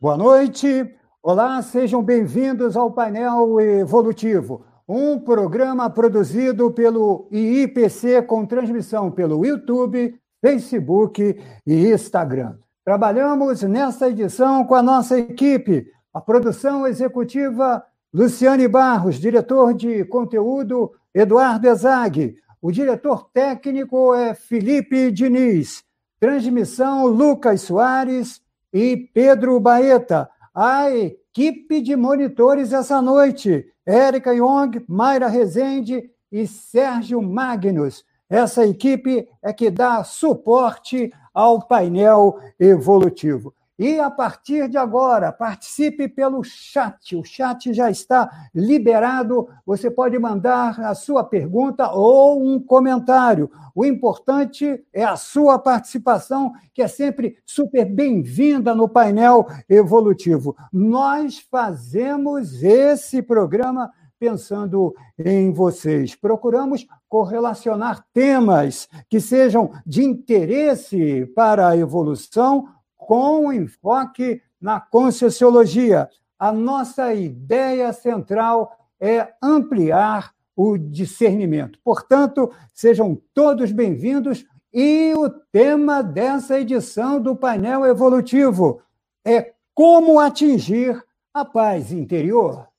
Boa noite. Olá, sejam bem-vindos ao painel evolutivo, um programa produzido pelo IIPC com transmissão pelo YouTube, Facebook e Instagram. Trabalhamos nesta edição com a nossa equipe, a produção executiva Luciane Barros, diretor de conteúdo Eduardo Ezag, o diretor técnico é Felipe Diniz, transmissão Lucas Soares e Pedro Baeta. A equipe de monitores essa noite, Érica Young, Mayra Rezende e Sérgio Magnus. Essa equipe é que dá suporte ao painel evolutivo. E a partir de agora, participe pelo chat. O chat já está liberado. Você pode mandar a sua pergunta ou um comentário. O importante é a sua participação, que é sempre super bem-vinda no painel evolutivo. Nós fazemos esse programa pensando em vocês. Procuramos correlacionar temas que sejam de interesse para a evolução com enfoque na conscienciologia. A nossa ideia central é ampliar o discernimento. Portanto, sejam todos bem-vindos e o tema dessa edição do painel evolutivo é como atingir a paz interior.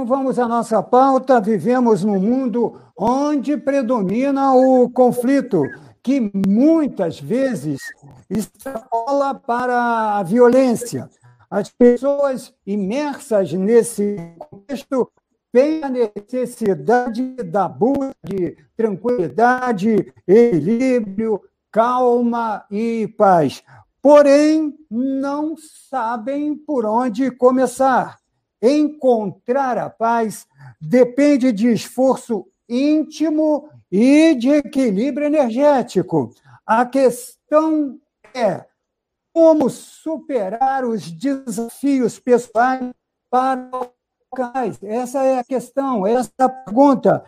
Então vamos à nossa pauta. Vivemos num mundo onde predomina o conflito, que muitas vezes extrapola para a violência. As pessoas imersas nesse contexto têm a necessidade da busca de tranquilidade, equilíbrio, calma e paz. Porém, não sabem por onde começar encontrar a paz depende de esforço íntimo e de equilíbrio energético. A questão é como superar os desafios pessoais para essa é a questão, essa é a pergunta.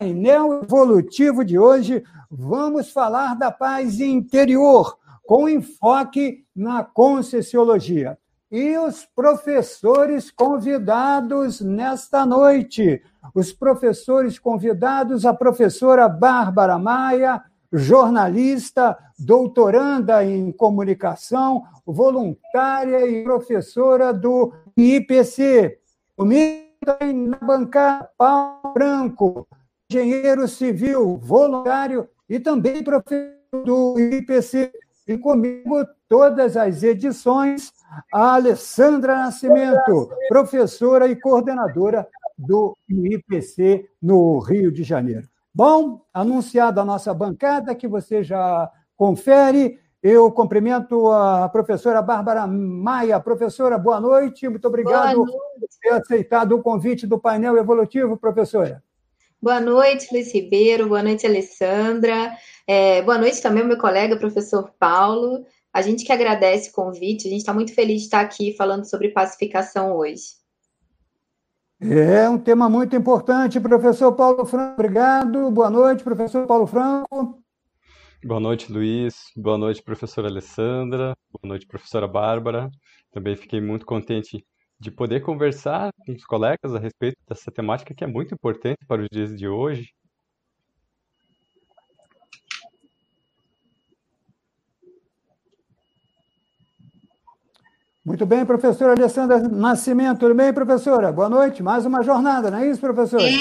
Em Neo Evolutivo de hoje, vamos falar da paz interior, com enfoque na Conscienciologia e os professores convidados nesta noite. Os professores convidados, a professora Bárbara Maia, jornalista, doutoranda em comunicação, voluntária e professora do IPC. Comigo na bancada, Paulo Branco, engenheiro civil, voluntário e também professor do IPC. E comigo todas as edições, a Alessandra Nascimento, professora e coordenadora do IPC no Rio de Janeiro. Bom, anunciada a nossa bancada, que você já confere, eu cumprimento a professora Bárbara Maia. Professora, boa noite, muito obrigado por ter aceitado o convite do painel evolutivo, professora. Boa noite, Luiz Ribeiro, boa noite, Alessandra. É, boa noite também ao meu colega, professor Paulo. A gente que agradece o convite, a gente está muito feliz de estar aqui falando sobre pacificação hoje. É um tema muito importante, professor Paulo Franco. Obrigado. Boa noite, professor Paulo Franco. Boa noite, Luiz. Boa noite, professora Alessandra. Boa noite, professora Bárbara. Também fiquei muito contente de poder conversar com os colegas a respeito dessa temática que é muito importante para os dias de hoje, Muito bem, professora Alessandra Nascimento. Tudo bem, professora? Boa noite. Mais uma jornada, não é isso, professora? É,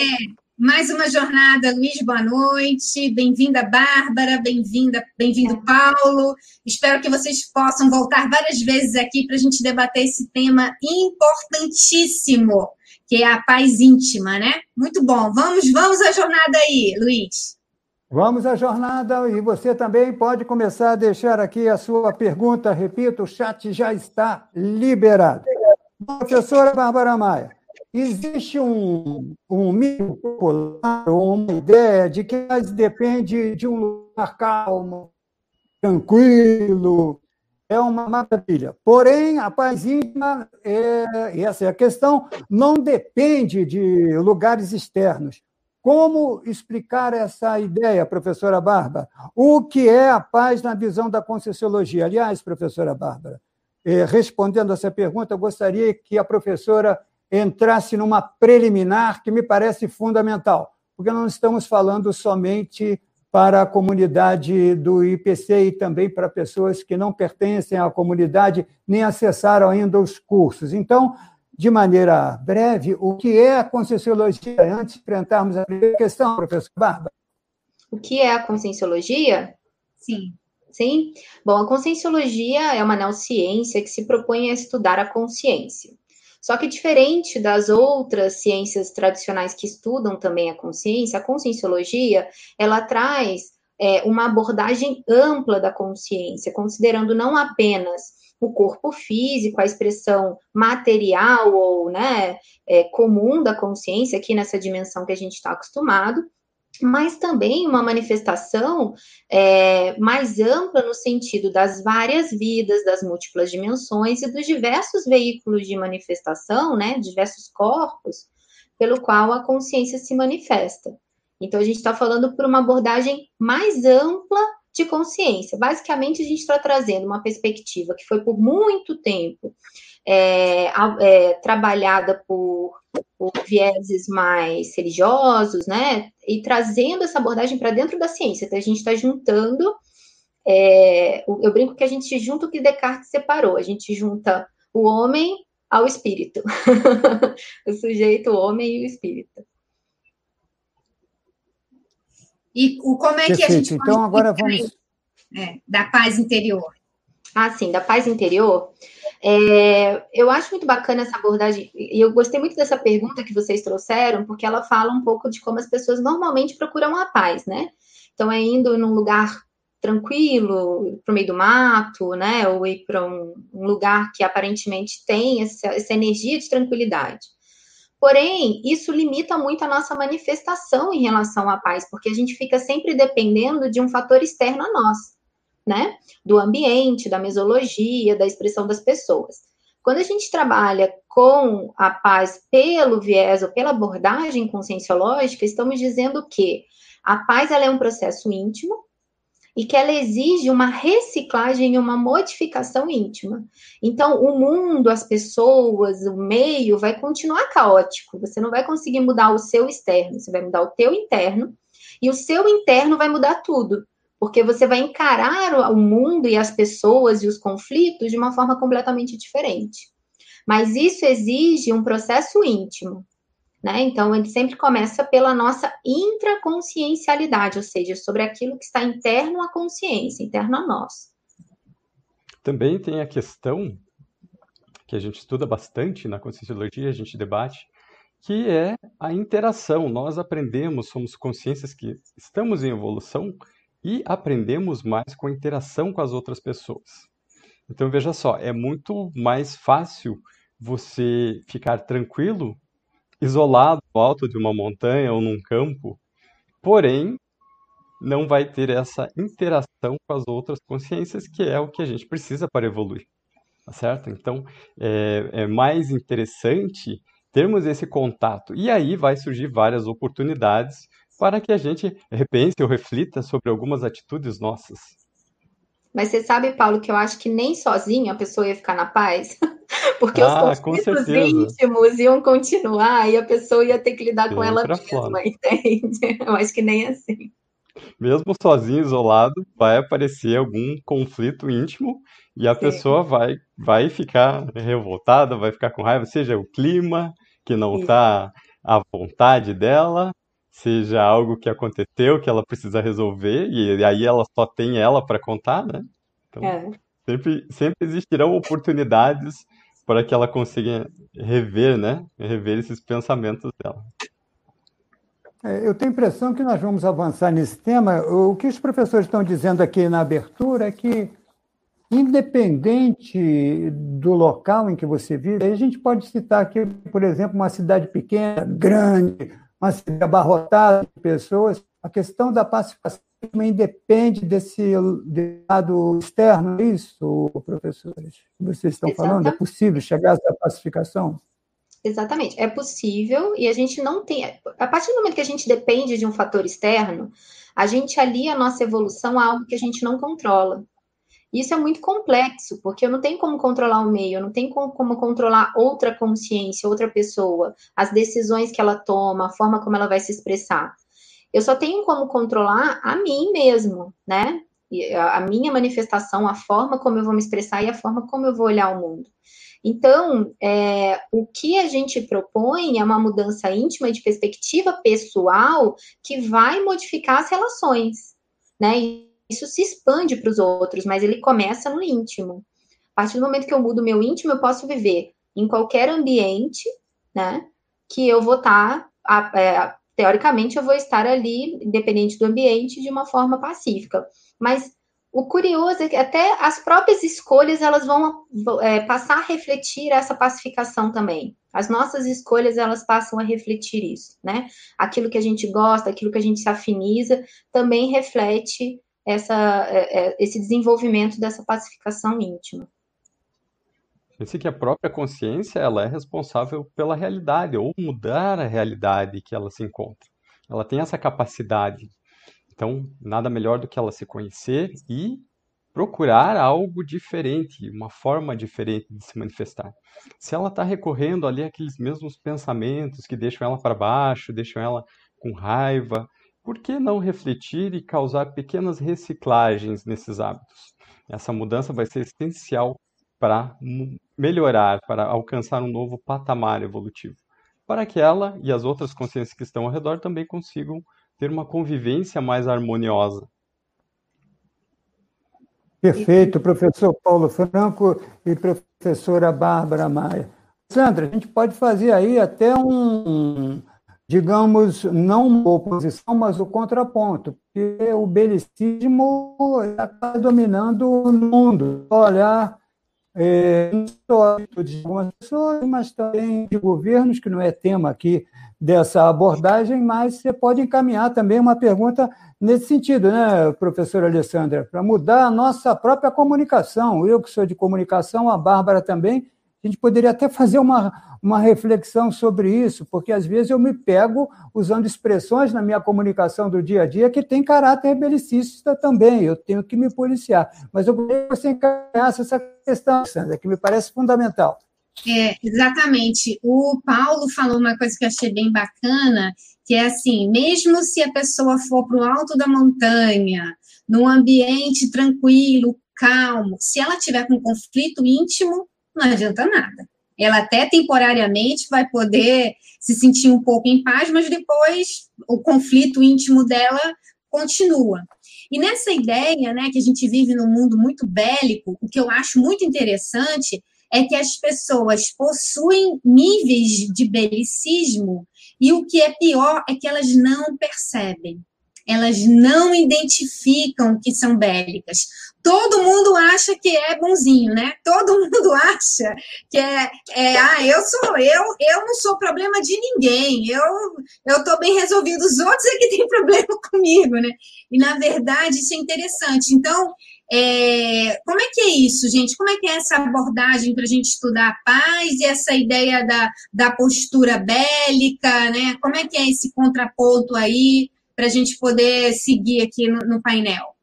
mais uma jornada, Luiz, boa noite. Bem-vinda, Bárbara, bem-vinda, bem-vindo, Paulo. Espero que vocês possam voltar várias vezes aqui para a gente debater esse tema importantíssimo, que é a paz íntima, né? Muito bom. Vamos, vamos à jornada aí, Luiz. Vamos à jornada e você também pode começar a deixar aqui a sua pergunta. Repito, o chat já está liberado. Professora Bárbara Maia, existe um, um mito popular, uma ideia de que depende de um lugar calmo, tranquilo, é uma maravilha. Porém, a paz íntima, é, essa é a questão, não depende de lugares externos. Como explicar essa ideia, professora Bárbara? O que é a paz na visão da Conscienciologia? Aliás, professora Bárbara, eh, respondendo essa pergunta, eu gostaria que a professora entrasse numa preliminar que me parece fundamental, porque não estamos falando somente para a comunidade do IPC e também para pessoas que não pertencem à comunidade nem acessaram ainda os cursos. Então, de maneira breve, o que é a Conscienciologia, antes de enfrentarmos a primeira questão, professor Bárbara? O que é a Conscienciologia? Sim. Sim? Bom, a Conscienciologia é uma neociência que se propõe a estudar a consciência. Só que diferente das outras ciências tradicionais que estudam também a consciência, a conscienciologia, ela traz é, uma abordagem ampla da consciência, considerando não apenas o corpo físico, a expressão material ou né, é, comum da consciência, aqui nessa dimensão que a gente está acostumado, mas também uma manifestação é, mais ampla no sentido das várias vidas, das múltiplas dimensões e dos diversos veículos de manifestação, né, diversos corpos, pelo qual a consciência se manifesta. Então, a gente está falando por uma abordagem mais ampla de consciência. Basicamente, a gente está trazendo uma perspectiva que foi por muito tempo é, é, trabalhada por, por, vieses mais religiosos, né? E trazendo essa abordagem para dentro da ciência. Então, a gente está juntando. É, eu brinco que a gente junta o que Descartes separou. A gente junta o homem ao espírito. o sujeito, o homem e o espírito. E o, como é Perfeito. que a gente então agora vamos é, da paz interior? Ah, sim, da paz interior. É, eu acho muito bacana essa abordagem, e eu gostei muito dessa pergunta que vocês trouxeram, porque ela fala um pouco de como as pessoas normalmente procuram a paz, né? Então, é indo num lugar tranquilo, para o meio do mato, né? Ou ir para um, um, lugar que aparentemente tem essa, essa energia de tranquilidade. Porém, isso limita muito a nossa manifestação em relação à paz, porque a gente fica sempre dependendo de um fator externo a nós, né? Do ambiente, da mesologia, da expressão das pessoas. Quando a gente trabalha com a paz pelo viés ou pela abordagem conscienciológica, estamos dizendo que a paz ela é um processo íntimo, e que ela exige uma reciclagem e uma modificação íntima. Então, o mundo, as pessoas, o meio vai continuar caótico. Você não vai conseguir mudar o seu externo, você vai mudar o teu interno, e o seu interno vai mudar tudo, porque você vai encarar o mundo e as pessoas e os conflitos de uma forma completamente diferente. Mas isso exige um processo íntimo. Né? Então, ele sempre começa pela nossa intraconsciencialidade, ou seja, sobre aquilo que está interno à consciência, interno a nós. Também tem a questão que a gente estuda bastante na conscienciologia, a gente debate, que é a interação. Nós aprendemos, somos consciências que estamos em evolução e aprendemos mais com a interação com as outras pessoas. Então veja só, é muito mais fácil você ficar tranquilo isolado no alto de uma montanha ou num campo, porém não vai ter essa interação com as outras consciências, que é o que a gente precisa para evoluir, tá certo? Então é, é mais interessante termos esse contato e aí vai surgir várias oportunidades para que a gente repense ou reflita sobre algumas atitudes nossas. Mas você sabe, Paulo, que eu acho que nem sozinho a pessoa ia ficar na paz. Porque ah, os conflitos íntimos iam continuar e a pessoa ia ter que lidar com ela mesma, fora. entende? Eu acho que nem assim. Mesmo sozinho, isolado, vai aparecer algum conflito íntimo e a Sim. pessoa vai, vai ficar revoltada, vai ficar com raiva, seja o clima que não está à vontade dela, seja algo que aconteceu que ela precisa resolver e aí ela só tem ela para contar, né? Então, é. sempre, sempre existirão oportunidades para que ela consiga rever, né? Rever esses pensamentos dela. É, eu tenho a impressão que nós vamos avançar nesse tema. O que os professores estão dizendo aqui na abertura é que, independente do local em que você vive, a gente pode citar aqui, por exemplo, uma cidade pequena, grande, uma cidade abarrotada de pessoas, a questão da pacificação também depende desse lado externo, é isso, professores? Vocês estão Exatamente. falando? É possível chegar a essa pacificação? Exatamente, é possível e a gente não tem. A partir do momento que a gente depende de um fator externo, a gente alia a nossa evolução a algo que a gente não controla. Isso é muito complexo, porque eu não tenho como controlar o meio, eu não tenho como, como, controlar outra consciência, outra pessoa, as decisões que ela toma, a forma como ela vai se expressar. Eu só tenho como controlar a mim mesmo, né? A minha manifestação, a forma como eu vou me expressar e a forma como eu vou olhar o mundo. Então, é, o que a gente propõe é uma mudança íntima de perspectiva pessoal que vai modificar as relações, né? Isso se expande para os outros, mas ele começa no íntimo. A partir do momento que eu mudo meu íntimo, eu posso viver em qualquer ambiente, né? Que eu vou estar, tá, é, teoricamente, eu vou estar ali, independente do ambiente, de uma forma pacífica. Mas o curioso é que até as próprias escolhas elas vão é, passar a refletir essa pacificação também. As nossas escolhas elas passam a refletir isso, né? Aquilo que a gente gosta, aquilo que a gente se afiniza, também reflete essa, é, é, esse desenvolvimento dessa pacificação íntima. Pense que a própria consciência ela é responsável pela realidade ou mudar a realidade que ela se encontra. Ela tem essa capacidade. Então, nada melhor do que ela se conhecer e procurar algo diferente, uma forma diferente de se manifestar. Se ela está recorrendo ali àqueles mesmos pensamentos que deixam ela para baixo, deixam ela com raiva, por que não refletir e causar pequenas reciclagens nesses hábitos? Essa mudança vai ser essencial para melhorar, para alcançar um novo patamar evolutivo, para que ela e as outras consciências que estão ao redor também consigam ter uma convivência mais harmoniosa. Perfeito, professor Paulo Franco e professora Bárbara Maia. Sandra, a gente pode fazer aí até um, digamos, não uma oposição, mas o contraponto, porque o belicismo está dominando o mundo. Olhar é, só de algumas pessoas, mas também de governos, que não é tema aqui dessa abordagem, mas você pode encaminhar também uma pergunta nesse sentido, né, professora Alessandra, para mudar a nossa própria comunicação. Eu que sou de comunicação, a Bárbara também, a gente poderia até fazer uma, uma reflexão sobre isso, porque às vezes eu me pego usando expressões na minha comunicação do dia a dia que tem caráter belicista também, eu tenho que me policiar. Mas eu gostaria que você encaixasse essa questão, Sandra, que me parece fundamental. É, exatamente. O Paulo falou uma coisa que eu achei bem bacana, que é assim, mesmo se a pessoa for para o alto da montanha, num ambiente tranquilo, calmo, se ela tiver com conflito íntimo, não adianta nada. Ela até temporariamente vai poder se sentir um pouco em paz, mas depois o conflito íntimo dela continua. E nessa ideia, né, que a gente vive num mundo muito bélico, o que eu acho muito interessante é que as pessoas possuem níveis de belicismo e o que é pior é que elas não percebem. Elas não identificam que são bélicas todo mundo acha que é bonzinho, né? Todo mundo acha que é, é, ah, eu sou eu, eu não sou problema de ninguém, eu eu tô bem resolvido, os outros é que tem problema comigo, né? E na verdade isso é interessante. Então, é, como é que é isso, gente? Como é que é essa abordagem para a gente estudar a paz e essa ideia da, da postura bélica, né? Como é que é esse contraponto aí para a gente poder seguir aqui no, no painel?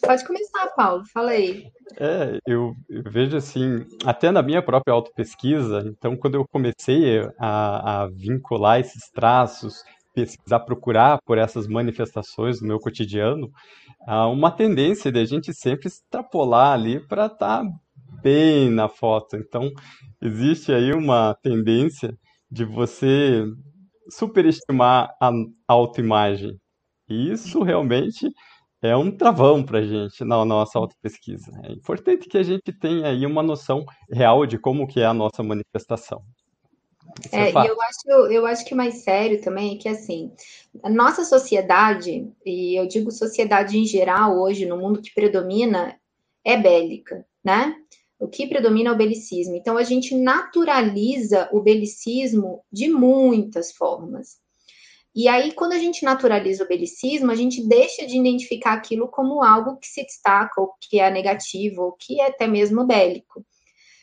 Pode começar, Paulo, fala aí. É, eu, eu, vejo assim, até na minha própria autopesquisa, então quando eu comecei a, a vincular esses traços, pesquisar, procurar por essas manifestações no meu cotidiano, há uma tendência de a gente sempre extrapolar ali para estar tá bem na foto. Então, existe aí uma tendência de você superestimar a autoimagem. E isso realmente é um travão para a gente na nossa autopesquisa. É importante que a gente tenha aí uma noção real de como que é a nossa manifestação. É, é e eu acho, eu acho que mais sério também é que, assim, a nossa sociedade, e eu digo sociedade em geral hoje, no mundo que predomina, é bélica, né? O que predomina é o belicismo. Então, a gente naturaliza o belicismo de muitas formas. E aí, quando a gente naturaliza o belicismo, a gente deixa de identificar aquilo como algo que se destaca, ou que é negativo, ou que é até mesmo bélico.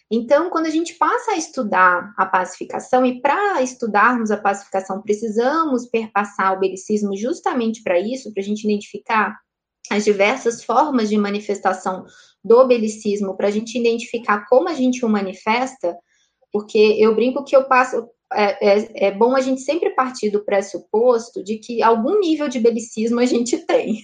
Então, quando a gente passa a estudar a pacificação, e para estudarmos a pacificação, precisamos perpassar o belicismo justamente para isso, para a gente identificar as diversas formas de manifestação do belicismo, para a gente identificar como a gente o manifesta, porque eu brinco que eu passo, é, é, é, bom a gente sempre partir do pressuposto de que algum nível de belicismo a gente tem,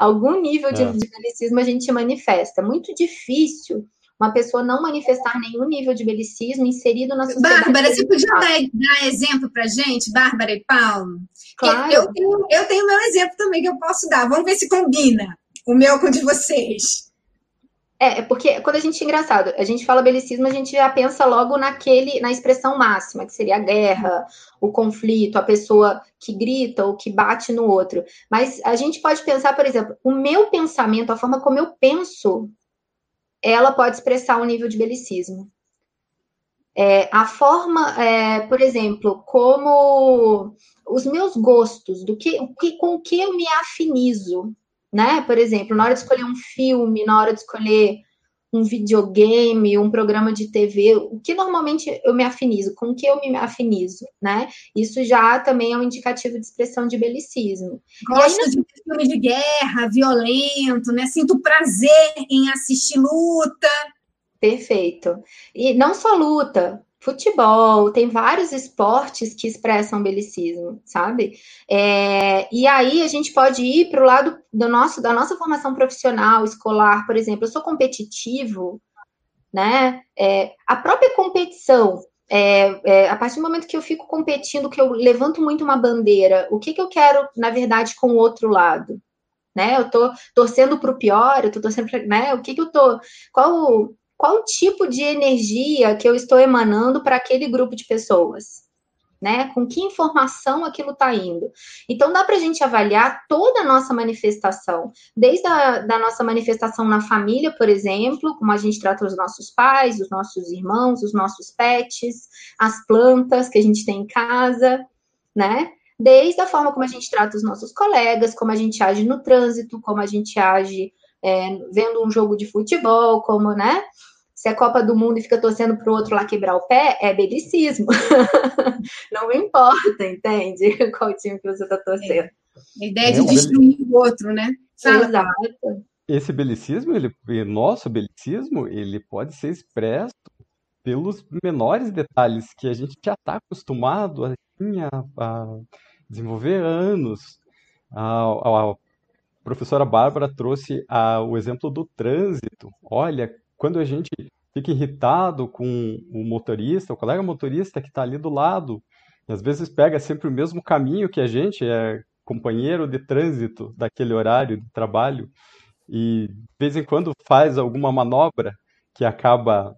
algum nível de, é. de belicismo a gente manifesta. Muito difícil uma pessoa não manifestar nenhum nível de belicismo inserido na sociedade. Bárbara, você podia dar, dar exemplo para gente, Bárbara e Paulo? Claro. Eu tenho, eu tenho meu exemplo também que eu posso dar. Vamos ver se combina o meu com o de vocês. É, é, porque quando a gente, engraçado, a gente fala belicismo, a gente já pensa logo naquele, na expressão máxima, que seria a guerra, o conflito, a pessoa que grita ou que bate no outro. Mas a gente pode pensar, por exemplo, o meu pensamento, a forma como eu penso, ela pode expressar um nível de belicismo. É, a forma, é, por exemplo, como os meus gostos, do que, com o que eu me afinizo, né? Por exemplo, na hora de escolher um filme, na hora de escolher um videogame, um programa de TV, o que normalmente eu me afinizo, com o que eu me afinizo, né? Isso já também é um indicativo de expressão de belicismo. Gosto aí, de filme de guerra, violento, né? Sinto prazer em assistir luta. Perfeito. E não só luta, futebol, tem vários esportes que expressam belicismo, sabe? É, e aí a gente pode ir para o lado do nosso, da nossa formação profissional, escolar, por exemplo. Eu sou competitivo, né? É, a própria competição, é, é, a partir do momento que eu fico competindo, que eu levanto muito uma bandeira, o que, que eu quero, na verdade, com o outro lado? Né? Eu tô torcendo para o pior, eu tô torcendo para, né? O que que eu tô, qual qual tipo de energia que eu estou emanando para aquele grupo de pessoas. Né? Com que informação aquilo está indo. Então, dá para a gente avaliar toda a nossa manifestação, desde a da nossa manifestação na família, por exemplo, como a gente trata os nossos pais, os nossos irmãos, os nossos pets, as plantas que a gente tem em casa, né? Desde a forma como a gente trata os nossos colegas, como a gente age no trânsito, como a gente age é, vendo um jogo de futebol, como, né? Se é Copa do Mundo e fica torcendo para o outro lá quebrar o pé, é belicismo. Não importa, entende? Qual time que você está torcendo. A ideia de destruir o outro, né? Exato. Esse belicismo, ele, nosso belicismo, ele pode ser expresso pelos menores detalhes que a gente já está acostumado assim, a, a, desenvolver anos. A, a, professora Bárbara trouxe a, o exemplo do trânsito. Olha, quando a gente fica irritado com o motorista, o colega motorista que está ali do lado, às vezes pega sempre o mesmo caminho que a gente, é companheiro de trânsito daquele horário de trabalho, e de vez em quando faz alguma manobra que acaba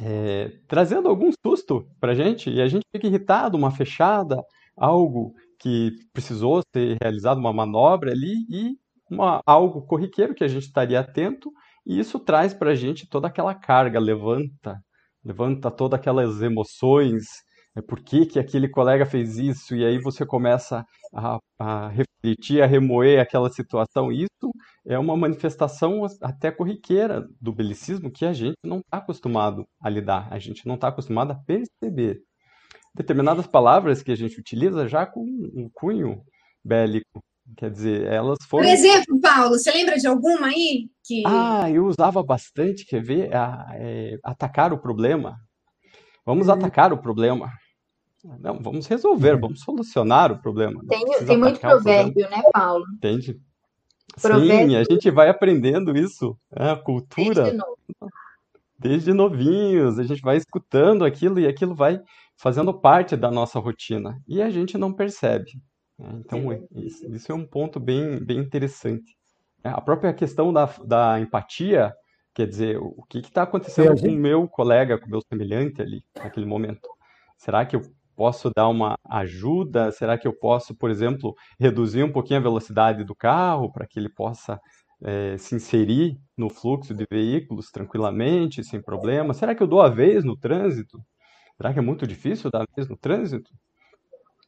é, trazendo algum susto para a gente, e a gente fica irritado, uma fechada, algo que precisou ser realizado, uma manobra ali, e uma, algo corriqueiro que a gente estaria atento, e isso traz para a gente toda aquela carga, levanta, levanta todas aquelas emoções, é por que, que aquele colega fez isso, e aí você começa a, a refletir, a remoer aquela situação. Isso é uma manifestação até corriqueira do belicismo que a gente não está acostumado a lidar, a gente não está acostumado a perceber. Determinadas palavras que a gente utiliza já com um cunho bélico, Quer dizer, elas foram. Por exemplo, Paulo, você lembra de alguma aí? Que... Ah, eu usava bastante, quer ver? é, atacar o problema. Vamos hum. atacar o problema. Não, vamos resolver, vamos solucionar o problema. Tem, tem muito provérbio, né, Paulo? Entende? Provérbio. Sim, a gente vai aprendendo isso, né? a cultura. Desde, Desde novinhos, a gente vai escutando aquilo e aquilo vai fazendo parte da nossa rotina. E a gente não percebe. Né? Então, isso, isso, é um ponto bem, bem interessante. É, a própria questão da, da empatia, quer dizer, o que está acontecendo com o meu colega, com o meu semelhante ali, naquele momento? Será que eu posso dar uma ajuda? Será que eu posso, por exemplo, reduzir um pouquinho a velocidade do carro para que ele possa é, se inserir no fluxo de veículos tranquilamente, sem problema? Será que eu dou a vez no trânsito? Será que é muito difícil dar a vez no trânsito?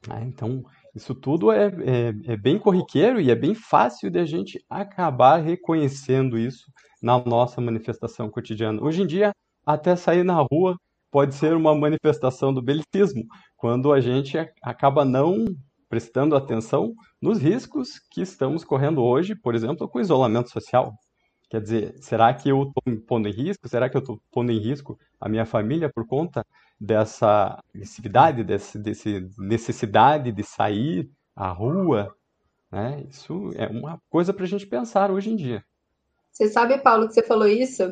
Ah, então, Isso tudo é, é, é, bem corriqueiro e é bem fácil de a gente acabar reconhecendo isso na nossa manifestação cotidiana. Hoje em dia, até sair na rua pode ser uma manifestação do belicismo, quando a gente acaba não prestando atenção nos riscos que estamos correndo hoje, por exemplo, com o isolamento social. Quer dizer, será que eu estou me pondo em risco? Será que eu estou pondo em risco a minha família por conta dessa agressividade, desse, desse necessidade de sair à rua? Né? Isso é uma coisa para a gente pensar hoje em dia. Você sabe, Paulo, que você falou isso?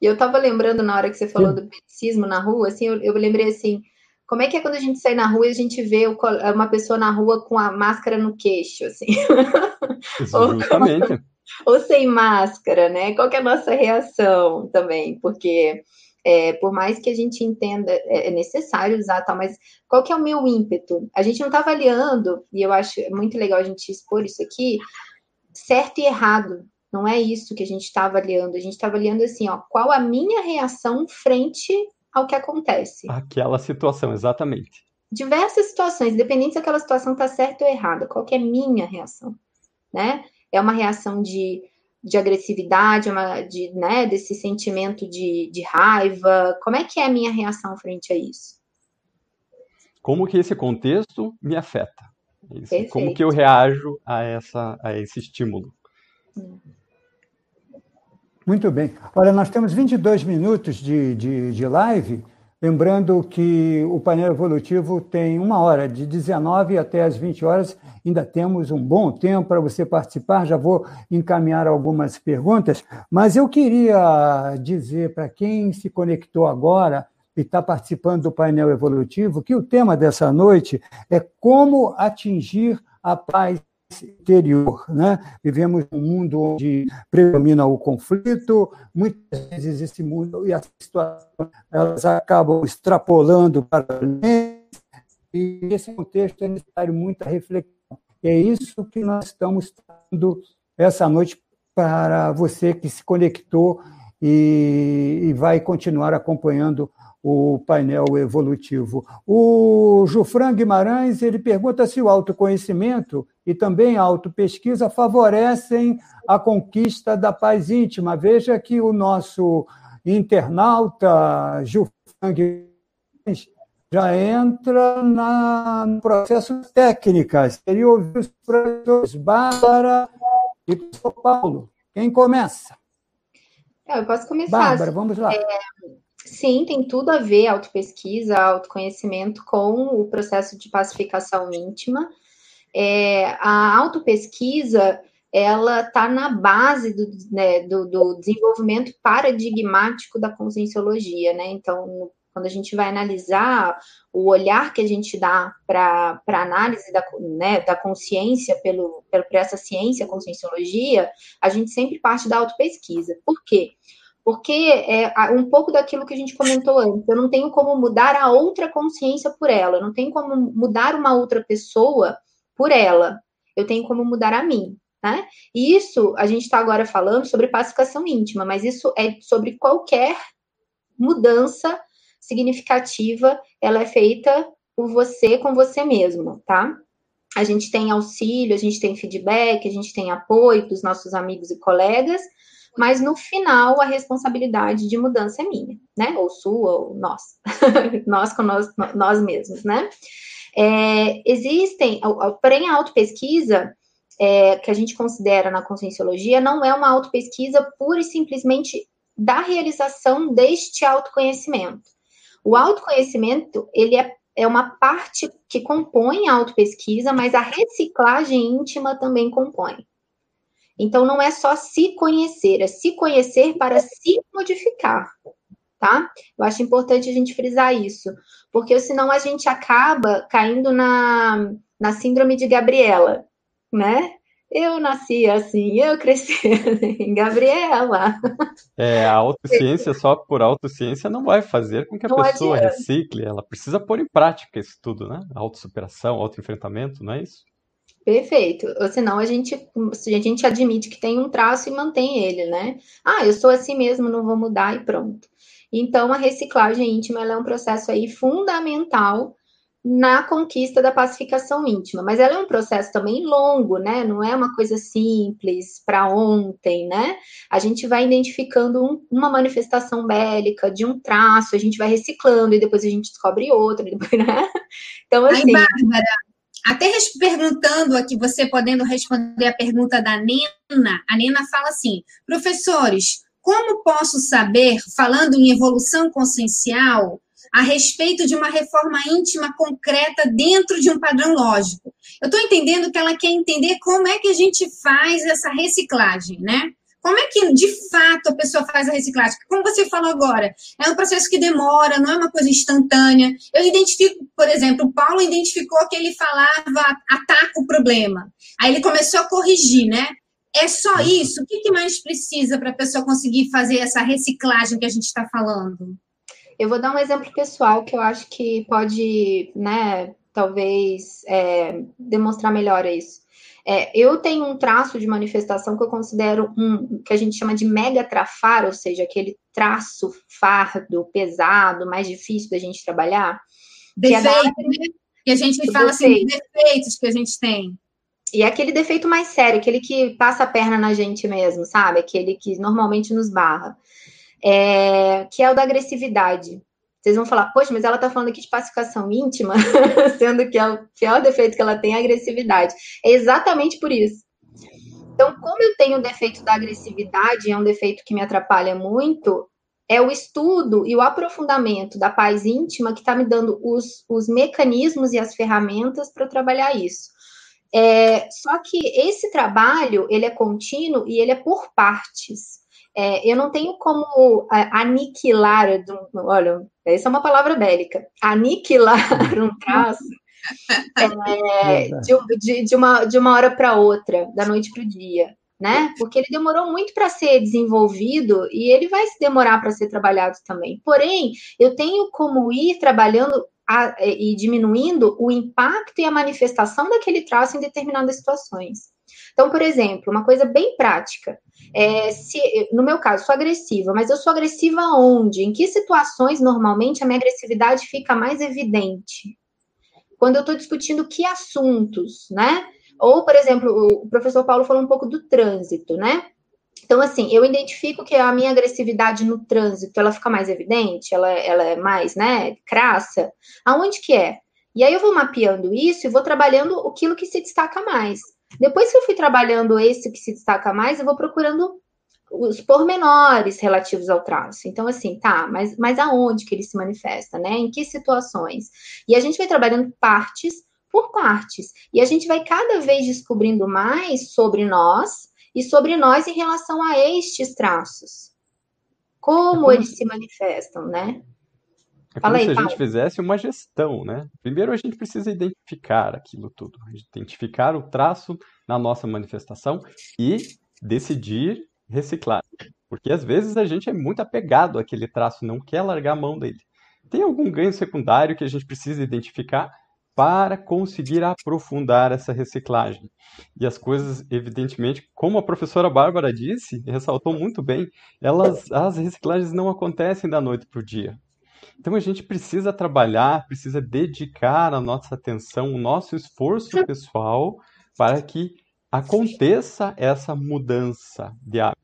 E eu estava lembrando na hora que você falou Sim. do peticismo na rua, assim, eu, eu lembrei assim, como é que é quando a gente sai na rua e a gente vê uma pessoa na rua com a máscara no queixo, assim? Justamente. ou, ou sem máscara, né? Qual é a nossa reação também? Porque é, por mais que a gente entenda, é, é necessário usar tal, mas qual que é o meu ímpeto? A gente não está avaliando, e eu acho muito legal a gente expor isso aqui, certo e errado. Não é isso que a gente está avaliando. A gente está avaliando assim, ó, qual a minha reação frente ao que acontece. Aquela situação, exatamente. Diversas situações, independente se aquela situação está certa ou errada, qual que é a minha reação, né? É uma reação de, de agressividade, uma, de, né, desse sentimento de, de raiva, como é que é a minha reação frente a isso? Como que esse contexto me afeta? Isso, como que eu reajo a, essa, a esse estímulo? Hum. Muito bem. Olha, nós temos 22 minutos de, de, de live. Lembrando que o painel evolutivo tem uma hora, de 19 até as 20 horas. Ainda temos um bom tempo para você participar. Já vou encaminhar algumas perguntas. Mas eu queria dizer para quem se conectou agora e está participando do painel evolutivo que o tema dessa noite é como atingir a paz interior. Né? Vivemos um mundo onde predomina o conflito, muitas vezes esse mundo e as situações elas acabam extrapolando para e nesse contexto é necessário muita reflexão. É isso que nós estamos dando essa noite para você que se conectou e, e vai continuar acompanhando o painel evolutivo. O Jufran Guimarães ele pergunta se o autoconhecimento e também a autopesquisa favorecem a conquista da paz íntima. Veja que o nosso internauta Guimarães já entra na, no processo técnicas. Ele ouviu os professores Bárbara e São Paulo. Quem começa? Eu posso começar. Bárbara, vamos lá. É, Sim, tem tudo a ver autopesquisa, autoconhecimento com o processo de pacificação íntima. É, a autopesquisa ela está na base do, né, do, do, desenvolvimento paradigmático da conscienciologia, né? Então, quando a gente vai analisar o olhar que a gente dá para a análise da, né, da consciência pelo, pelo, por essa ciência, conscienciologia, a gente sempre parte da autopesquisa. Por quê? Porque é um pouco daquilo que a gente comentou antes. Eu não tenho como mudar a outra consciência por ela. Eu não tenho como mudar uma outra pessoa por ela. Eu tenho como mudar a mim. Né? E isso a gente está agora falando sobre pacificação íntima, mas isso é sobre qualquer mudança significativa, ela é feita por você com você mesmo, tá? A gente tem auxílio, a gente tem feedback, a gente tem apoio dos nossos amigos e colegas, mas no final a responsabilidade de mudança é minha, né? Ou sua, ou nós, nós com nós, nós mesmos, né? É, existem, porém a autopesquisa é, que a gente considera na conscienciologia não é uma autopesquisa pura e simplesmente da realização deste autoconhecimento. O autoconhecimento, ele é, é uma parte que compõe a autopesquisa, mas a reciclagem íntima também compõe. Então, não é só se conhecer, é se conhecer para se modificar, tá? Eu acho importante a gente frisar isso, porque senão a gente acaba caindo na, na síndrome de Gabriela, né? Eu nasci assim, eu cresci assim, Gabriela. É, a autociência só por autociência não vai fazer com que a não pessoa adianta. recicle, ela precisa pôr em prática isso tudo, né? Autossuperação, autoenfrentamento, não é isso? Perfeito. Ou senão a gente, a gente admite que tem um traço e mantém ele, né? Ah, eu sou assim mesmo, não vou mudar e pronto. Então, a reciclagem íntima é um processo aí fundamental na conquista da pacificação íntima. Mas ela é um processo também longo, né? Não é uma coisa simples para ontem, né? A gente vai identificando um, uma manifestação bélica de um traço, a gente vai reciclando e depois a gente descobre outro, né? Então, assim. Bárbara, até perguntando aqui, você podendo responder a pergunta da Nena, a Nena fala assim: professores, como posso saber, falando em evolução consciencial, a respeito de uma reforma íntima concreta dentro de um padrão lógico. Eu estou entendendo que ela quer entender como é que a gente faz essa reciclagem, né? Como é que, de fato, a pessoa faz a reciclagem? Como você falou agora, é um processo que demora, não é uma coisa instantânea. Eu identifico, por exemplo, o Paulo identificou que ele falava ataca o problema. Aí ele começou a corrigir, né? É só isso? O que mais precisa para a pessoa conseguir fazer essa reciclagem que a gente está falando? Eu vou dar um exemplo pessoal que eu acho que pode, né, talvez é, demonstrar melhor isso. É, eu tenho um traço de manifestação que eu considero um que a gente chama de mega trafar, ou seja, aquele traço fardo, pesado, mais difícil da gente trabalhar. Defeito, que, é da... né? que a gente fala assim, defeitos que a gente tem. E é aquele defeito mais sério, aquele que passa a perna na gente mesmo, sabe? Aquele que normalmente nos barra é, que é o da agressividade. Vocês vão falar, poxa, mas ela está falando aqui de pacificação íntima, sendo que é o pior defeito que ela tem é a agressividade. É exatamente por isso. Então, como eu tenho o defeito da agressividade, é um defeito que me atrapalha muito, é o estudo e o aprofundamento da paz íntima que está me dando os, os mecanismos e as ferramentas para trabalhar isso. É, só que esse trabalho, ele é contínuo e ele é por partes. É, eu não tenho como aniquilar, olha, essa é uma palavra bélica, aniquilar um traço é, de, de, de, uma, de uma hora para outra, da noite para o dia, né? Porque ele demorou muito para ser desenvolvido e ele vai se demorar para ser trabalhado também. Porém, eu tenho como ir trabalhando a, e diminuindo o impacto e a manifestação daquele traço em determinadas situações. Então, por exemplo, uma coisa bem prática. É, se, no meu caso, sou agressiva, mas eu sou agressiva onde? Em que situações, normalmente, a minha agressividade fica mais evidente? Quando eu estou discutindo que assuntos, né? Ou, por exemplo, o professor Paulo falou um pouco do trânsito, né? Então, assim, eu identifico que a minha agressividade no trânsito, ela fica mais evidente, ela, ela é mais, né, crassa. Aonde que é? E aí eu vou mapeando isso e vou trabalhando aquilo que se destaca mais. Depois que eu fui trabalhando esse que se destaca mais, eu vou procurando os pormenores relativos ao traço. Então, assim, tá, mas, mas aonde que ele se manifesta, né? Em que situações? E a gente vai trabalhando partes por partes. E a gente vai cada vez descobrindo mais sobre nós e sobre nós em relação a estes traços. Como eles se manifestam, né? É como aí, se a gente fizesse uma gestão, né? Primeiro a gente precisa identificar aquilo tudo, identificar o traço na nossa manifestação e decidir reciclar. Porque às vezes a gente é muito apegado àquele traço, não quer largar a mão dele. Tem algum ganho secundário que a gente precisa identificar para conseguir aprofundar essa reciclagem. E as coisas, evidentemente, como a professora Bárbara disse, ressaltou muito bem, elas, as reciclagens não acontecem da noite para o dia. Então a gente precisa trabalhar, precisa dedicar a nossa atenção, o nosso esforço pessoal para que aconteça essa mudança de hábito.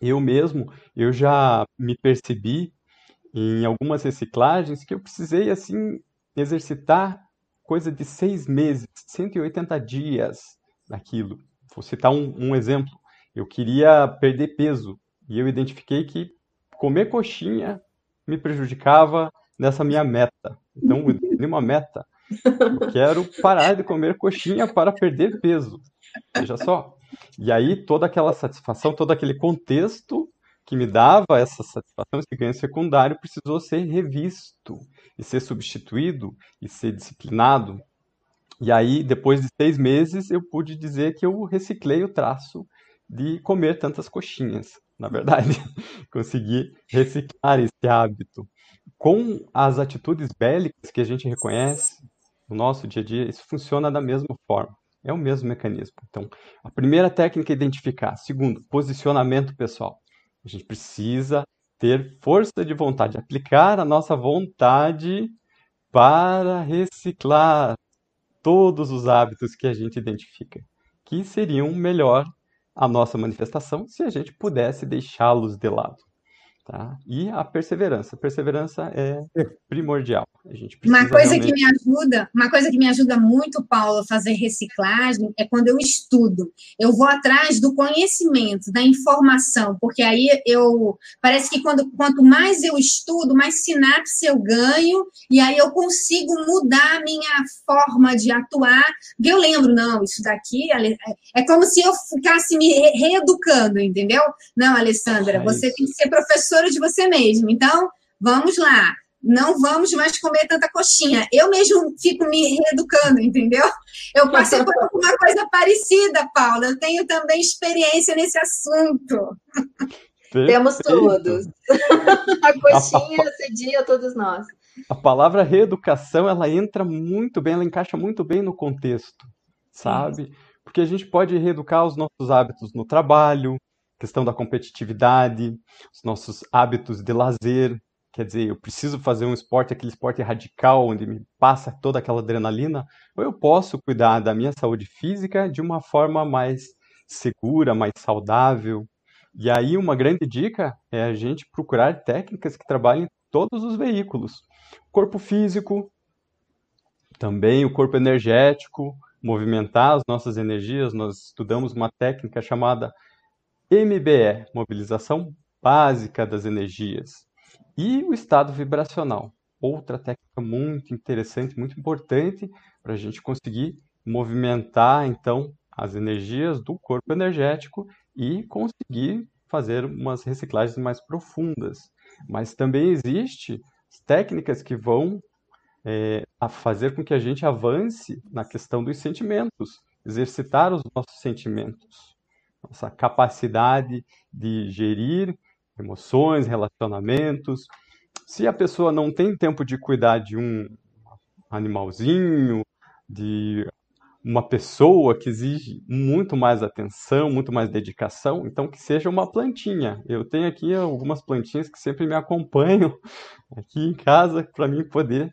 Eu mesmo, eu já me percebi em algumas reciclagens que eu precisei assim exercitar coisa de seis meses, 180 dias daquilo. Vou citar um, um exemplo. Eu queria perder peso e eu identifiquei que comer coxinha me prejudicava nessa minha meta. Então, eu defini uma meta. Eu quero parar de comer coxinha para perder peso. Veja só. E aí, toda aquela satisfação, todo aquele contexto que me dava essa satisfação, esse ganho secundário, precisou ser revisto e ser substituído e ser disciplinado. E aí, depois de seis meses, eu pude dizer que eu reciclei o traço de comer tantas coxinhas na verdade, conseguir reciclar esse hábito. Com as atitudes bélicas que a gente reconhece no nosso dia a dia, isso funciona da mesma forma. É o mesmo mecanismo. Então, a primeira técnica é identificar. Segundo, posicionamento pessoal. A gente precisa ter força de vontade, aplicar a nossa vontade para reciclar todos os hábitos que a gente identifica, que seriam melhor a nossa manifestação se a gente pudesse deixá-los de lado. Tá? E a perseverança. A perseverança é primordial. A gente uma coisa realmente... que me ajuda, uma coisa que me ajuda muito, Paulo, a fazer reciclagem é quando eu estudo. Eu vou atrás do conhecimento, da informação, porque aí eu parece que quando, quanto mais eu estudo, mais sinapse eu ganho, e aí eu consigo mudar a minha forma de atuar. Porque eu lembro, não, isso daqui é, é como se eu ficasse me reeducando, entendeu? Não, Alessandra, é você tem que ser professora de você mesmo. Então, vamos lá não vamos mais comer tanta coxinha. Eu mesmo fico me reeducando, entendeu? Eu passei por uma coisa parecida, Paula. Eu tenho também experiência nesse assunto. Perfeito. Temos todos. A coxinha cedia todos nós. A palavra reeducação, ela entra muito bem, ela encaixa muito bem no contexto, sabe? Sim. Porque a gente pode reeducar os nossos hábitos no trabalho, questão da competitividade, os nossos hábitos de lazer, quer dizer, eu preciso fazer um esporte, aquele esporte radical, onde me passa toda aquela adrenalina, ou eu posso cuidar da minha saúde física de uma forma mais segura, mais saudável. E aí, uma grande dica é a gente procurar técnicas que trabalhem todos os veículos: corpo físico, também o corpo energético, movimentar as nossas energias. Nós estudamos uma técnica chamada MBE mobilização básica das energias e o estado vibracional, outra técnica muito interessante, muito importante para a gente conseguir movimentar então as energias do corpo energético e conseguir fazer umas reciclagens mais profundas. Mas também existe técnicas que vão é, a fazer com que a gente avance na questão dos sentimentos, exercitar os nossos sentimentos, nossa capacidade de gerir emoções, relacionamentos. Se a pessoa não tem tempo de cuidar de um animalzinho, de uma pessoa que exige muito mais atenção, muito mais dedicação, então que seja uma plantinha. Eu tenho aqui algumas plantinhas que sempre me acompanham aqui em casa para mim poder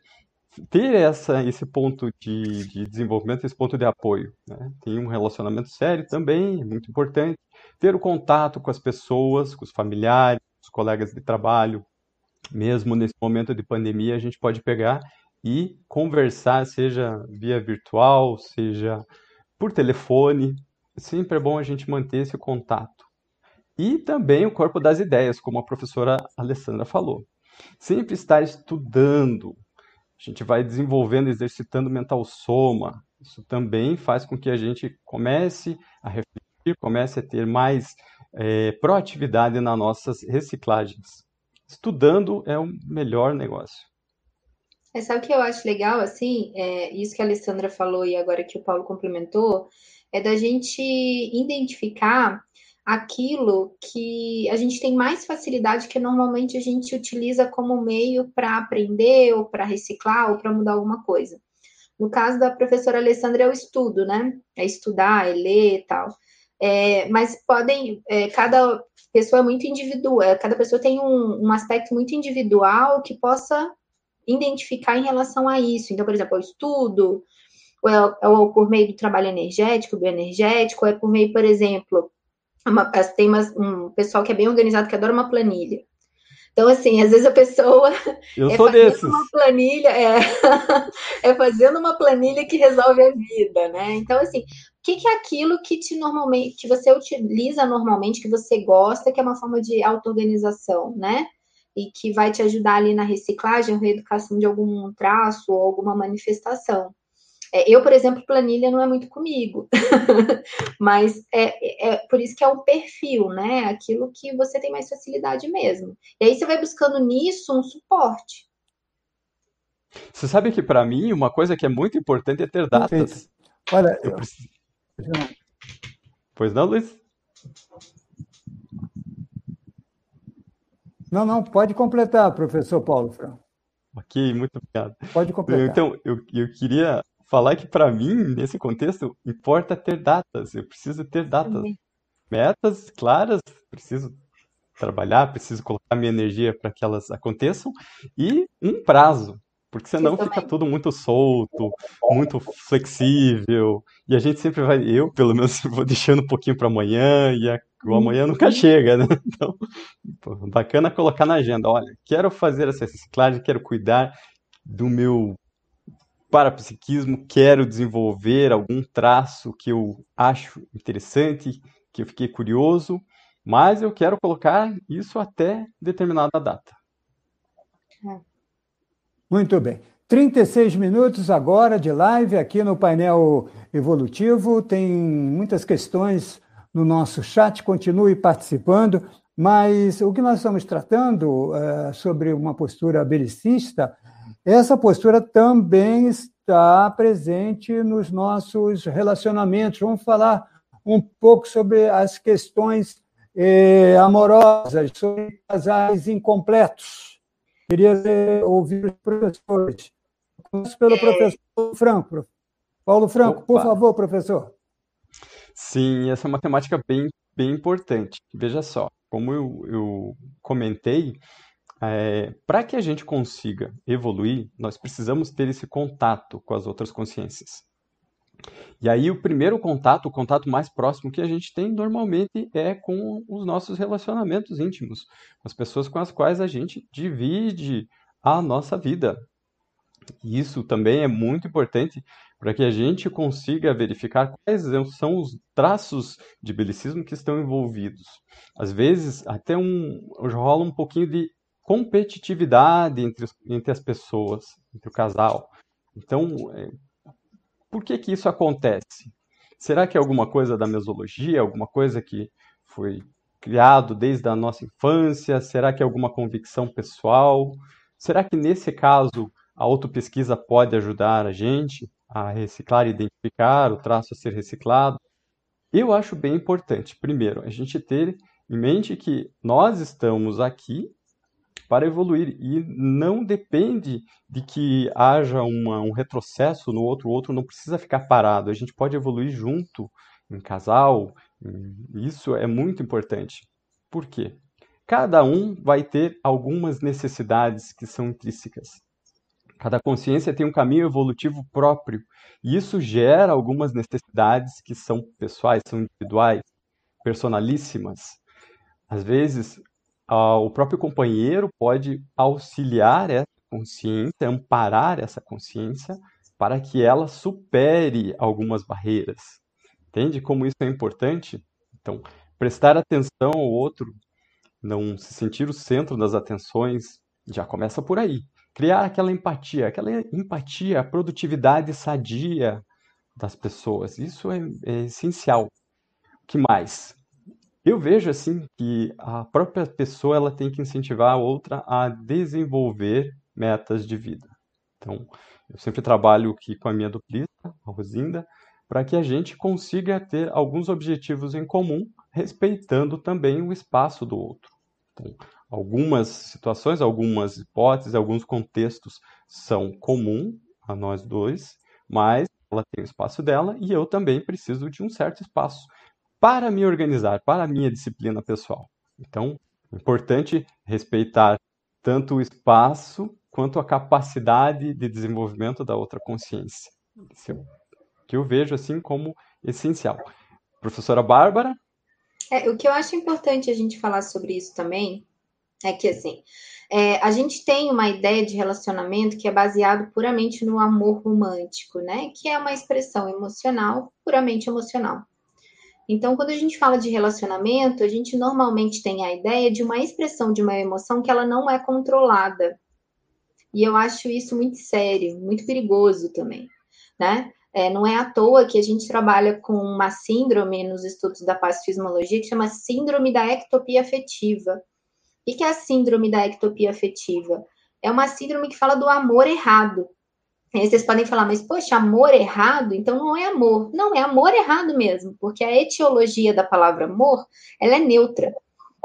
ter essa, esse ponto de, de desenvolvimento, esse ponto de apoio. Né? Tem um relacionamento sério também, muito importante. Ter o contato com as pessoas, com os familiares, os colegas de trabalho. Mesmo nesse momento de pandemia, a gente pode pegar e conversar, seja via virtual, seja por telefone. Sempre é bom a gente manter esse contato. E também o corpo das ideias, como a professora Alessandra falou. Sempre estar estudando, a gente vai desenvolvendo, exercitando mental soma. Isso também faz com que a gente comece a refletir, comece a ter mais é, proatividade nas nossas reciclagens. Estudando é o melhor negócio. É, sabe o que eu acho legal, assim, é, isso que a Alessandra falou e agora que o Paulo complementou, é da gente identificar aquilo que a gente tem mais facilidade que normalmente a gente utiliza como meio para aprender ou para reciclar ou para mudar alguma coisa. No caso da professora Alessandra é o estudo, né? É estudar, é ler e tal. É, mas podem, é, cada pessoa é muito individual, é, cada pessoa tem um, um aspecto muito individual que possa identificar em relação a isso. Então, por exemplo, o estudo, ou é, ou por meio do trabalho energético, bioenergético, ou é por meio, por exemplo, uma, tem umas, um pessoal que é bem organizado que adora uma planilha. Então, assim, às vezes a pessoa Eu é fazendo desses. uma planilha, é, é fazendo uma planilha que resolve a vida, né? Então, assim, o que, que é aquilo que te normalmente, que você utiliza normalmente, que você gosta, que é uma forma de auto-organização, né? E que vai te ajudar ali na reciclagem, reeducação de algum traço ou alguma manifestação. É, eu, por exemplo, planilha não é muito comigo, mas é, é, por isso que é o perfil, né? Aquilo que você tem mais facilidade mesmo. E aí você vai buscando nisso um suporte. Você sabe que para mim uma coisa que é muito importante é ter datas. Perfeito. Olha, eu preciso... Pois não, Luiz? Não, não, pode completar, professor Paulo. Ok, muito obrigado. Pode completar. Então, eu, eu queria falar que para mim, nesse contexto, importa ter datas. Eu preciso ter datas. Metas claras, preciso trabalhar, preciso colocar minha energia para que elas aconteçam e um prazo, porque senão fica tudo muito solto, muito flexível, e a gente sempre vai, eu pelo menos vou deixando um pouquinho para amanhã, e a, o amanhã nunca uhum. chega, né? Então, pô, bacana colocar na agenda, olha, quero fazer essa reciclagem, quero cuidar do meu parapsiquismo, quero desenvolver algum traço que eu acho interessante, que eu fiquei curioso, mas eu quero colocar isso até determinada data. É. Muito bem. 36 minutos agora de live aqui no painel evolutivo. Tem muitas questões no nosso chat, continue participando. Mas o que nós estamos tratando é, sobre uma postura belicista, essa postura também está presente nos nossos relacionamentos. Vamos falar um pouco sobre as questões eh, amorosas, sobre casais incompletos. Queria ouvir os professores. Começo pelo professor Franco. Paulo Franco, Opa. por favor, professor. Sim, essa é uma temática bem, bem importante. Veja só, como eu, eu comentei, é, para que a gente consiga evoluir, nós precisamos ter esse contato com as outras consciências. E aí o primeiro contato, o contato mais próximo que a gente tem normalmente é com os nossos relacionamentos íntimos, as pessoas com as quais a gente divide a nossa vida. E isso também é muito importante para que a gente consiga verificar quais são os traços de belicismo que estão envolvidos. Às vezes, até um, rola um pouquinho de competitividade entre, entre as pessoas, entre o casal. Então, é, por que, que isso acontece? Será que é alguma coisa da mesologia, alguma coisa que foi criado desde a nossa infância? Será que é alguma convicção pessoal? Será que nesse caso a autopesquisa pode ajudar a gente a reciclar e identificar o traço a ser reciclado? Eu acho bem importante, primeiro, a gente ter em mente que nós estamos aqui para evoluir. E não depende de que haja uma, um retrocesso no outro, o outro não precisa ficar parado. A gente pode evoluir junto, em casal. Isso é muito importante. Por quê? Cada um vai ter algumas necessidades que são intrínsecas. Cada consciência tem um caminho evolutivo próprio. E isso gera algumas necessidades que são pessoais, são individuais, personalíssimas. Às vezes, o próprio companheiro pode auxiliar essa consciência, amparar essa consciência para que ela supere algumas barreiras. Entende como isso é importante? Então, prestar atenção ao outro, não se sentir o centro das atenções, já começa por aí. Criar aquela empatia, aquela empatia, a produtividade sadia das pessoas. Isso é, é essencial. O que mais? Eu vejo assim que a própria pessoa ela tem que incentivar a outra a desenvolver metas de vida. Então, eu sempre trabalho aqui com a minha duplista, a Rosinda, para que a gente consiga ter alguns objetivos em comum, respeitando também o espaço do outro. Então, algumas situações, algumas hipóteses, alguns contextos são comuns a nós dois, mas ela tem o espaço dela e eu também preciso de um certo espaço para me organizar, para a minha disciplina pessoal. Então, é importante respeitar tanto o espaço quanto a capacidade de desenvolvimento da outra consciência. O que eu vejo assim como essencial. Professora Bárbara? É, o que eu acho importante a gente falar sobre isso também é que assim é, a gente tem uma ideia de relacionamento que é baseado puramente no amor romântico, né? Que é uma expressão emocional, puramente emocional. Então, quando a gente fala de relacionamento, a gente normalmente tem a ideia de uma expressão de uma emoção que ela não é controlada. E eu acho isso muito sério, muito perigoso também, né? É, não é à toa que a gente trabalha com uma síndrome nos estudos da pacifismologia que chama síndrome da ectopia afetiva. O que é a síndrome da ectopia afetiva? É uma síndrome que fala do amor errado. Aí vocês podem falar, mas poxa, amor errado? Então não é amor. Não, é amor errado mesmo, porque a etiologia da palavra amor, ela é neutra.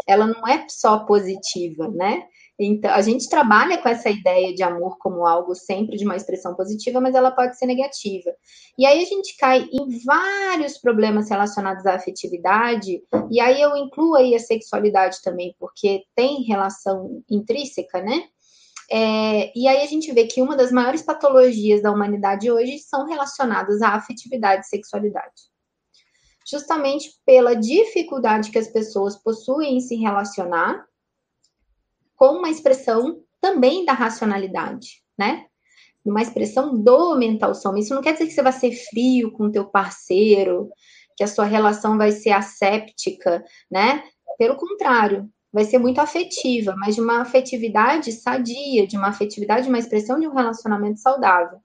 Ela não é só positiva, né? Então, a gente trabalha com essa ideia de amor como algo sempre de uma expressão positiva, mas ela pode ser negativa. E aí a gente cai em vários problemas relacionados à afetividade, e aí eu incluo aí a sexualidade também, porque tem relação intrínseca, né? É, e aí a gente vê que uma das maiores patologias da humanidade hoje são relacionadas à afetividade e sexualidade. Justamente pela dificuldade que as pessoas possuem em se relacionar com uma expressão também da racionalidade, né? Uma expressão do mental soma. Isso não quer dizer que você vai ser frio com o teu parceiro, que a sua relação vai ser asséptica, né? Pelo contrário, vai ser muito afetiva, mas de uma afetividade sadia, de uma afetividade, uma expressão de um relacionamento saudável.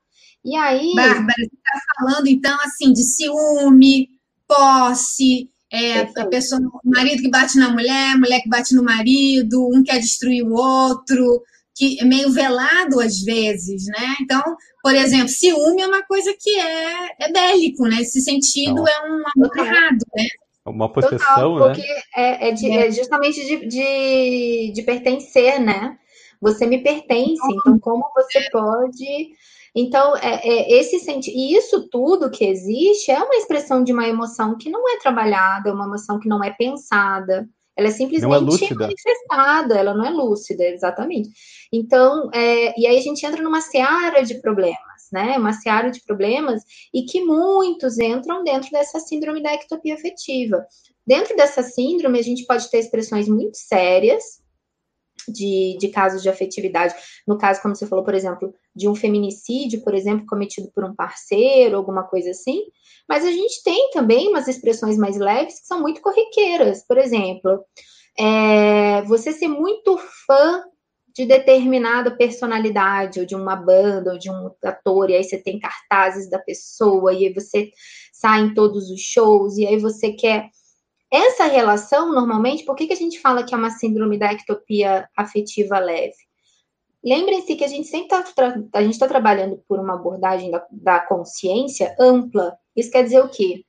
E aí. Bárbara, você está falando, então, assim, de ciúme, posse, é, a pessoa, o marido que bate na mulher, mulher que bate no marido, um quer destruir o outro, que é meio velado às vezes, né? Então, por exemplo, ciúme é uma coisa que é, é bélico, né? Esse sentido Não. é um amor errado, né? Uma possessão, Total, porque né? é, é, de, é. justamente de, de, de, pertencer, né? Você me pertence, então como você pode. Então, é, é esse sentido. E isso tudo que existe é uma expressão de uma emoção que não é trabalhada, é uma emoção que não é pensada. Ela é, é simplesmente é manifestada, ela não é lúcida, exatamente. Então, é, e aí a gente entra numa seara de problemas né? Uma seara de problemas e que muitos entram dentro dessa síndrome da ectopia afetiva. Dentro dessa síndrome, a gente pode ter expressões muito sérias de, de casos de afetividade. No caso, como você falou, por exemplo, de um feminicídio, por exemplo, cometido por um parceiro, alguma coisa assim. Mas a gente tem também umas expressões mais leves que são muito corriqueiras. Por exemplo, é, você ser muito fã de determinada personalidade, ou de uma banda, ou de um ator, e aí você tem cartazes da pessoa, e aí você sai em todos os shows, e aí você quer. Essa relação, normalmente, por que, que a gente fala que é uma síndrome da ectopia afetiva leve? Lembrem-se que a gente sempre está a gente tá trabalhando por uma abordagem da, da consciência ampla. Isso quer dizer o quê?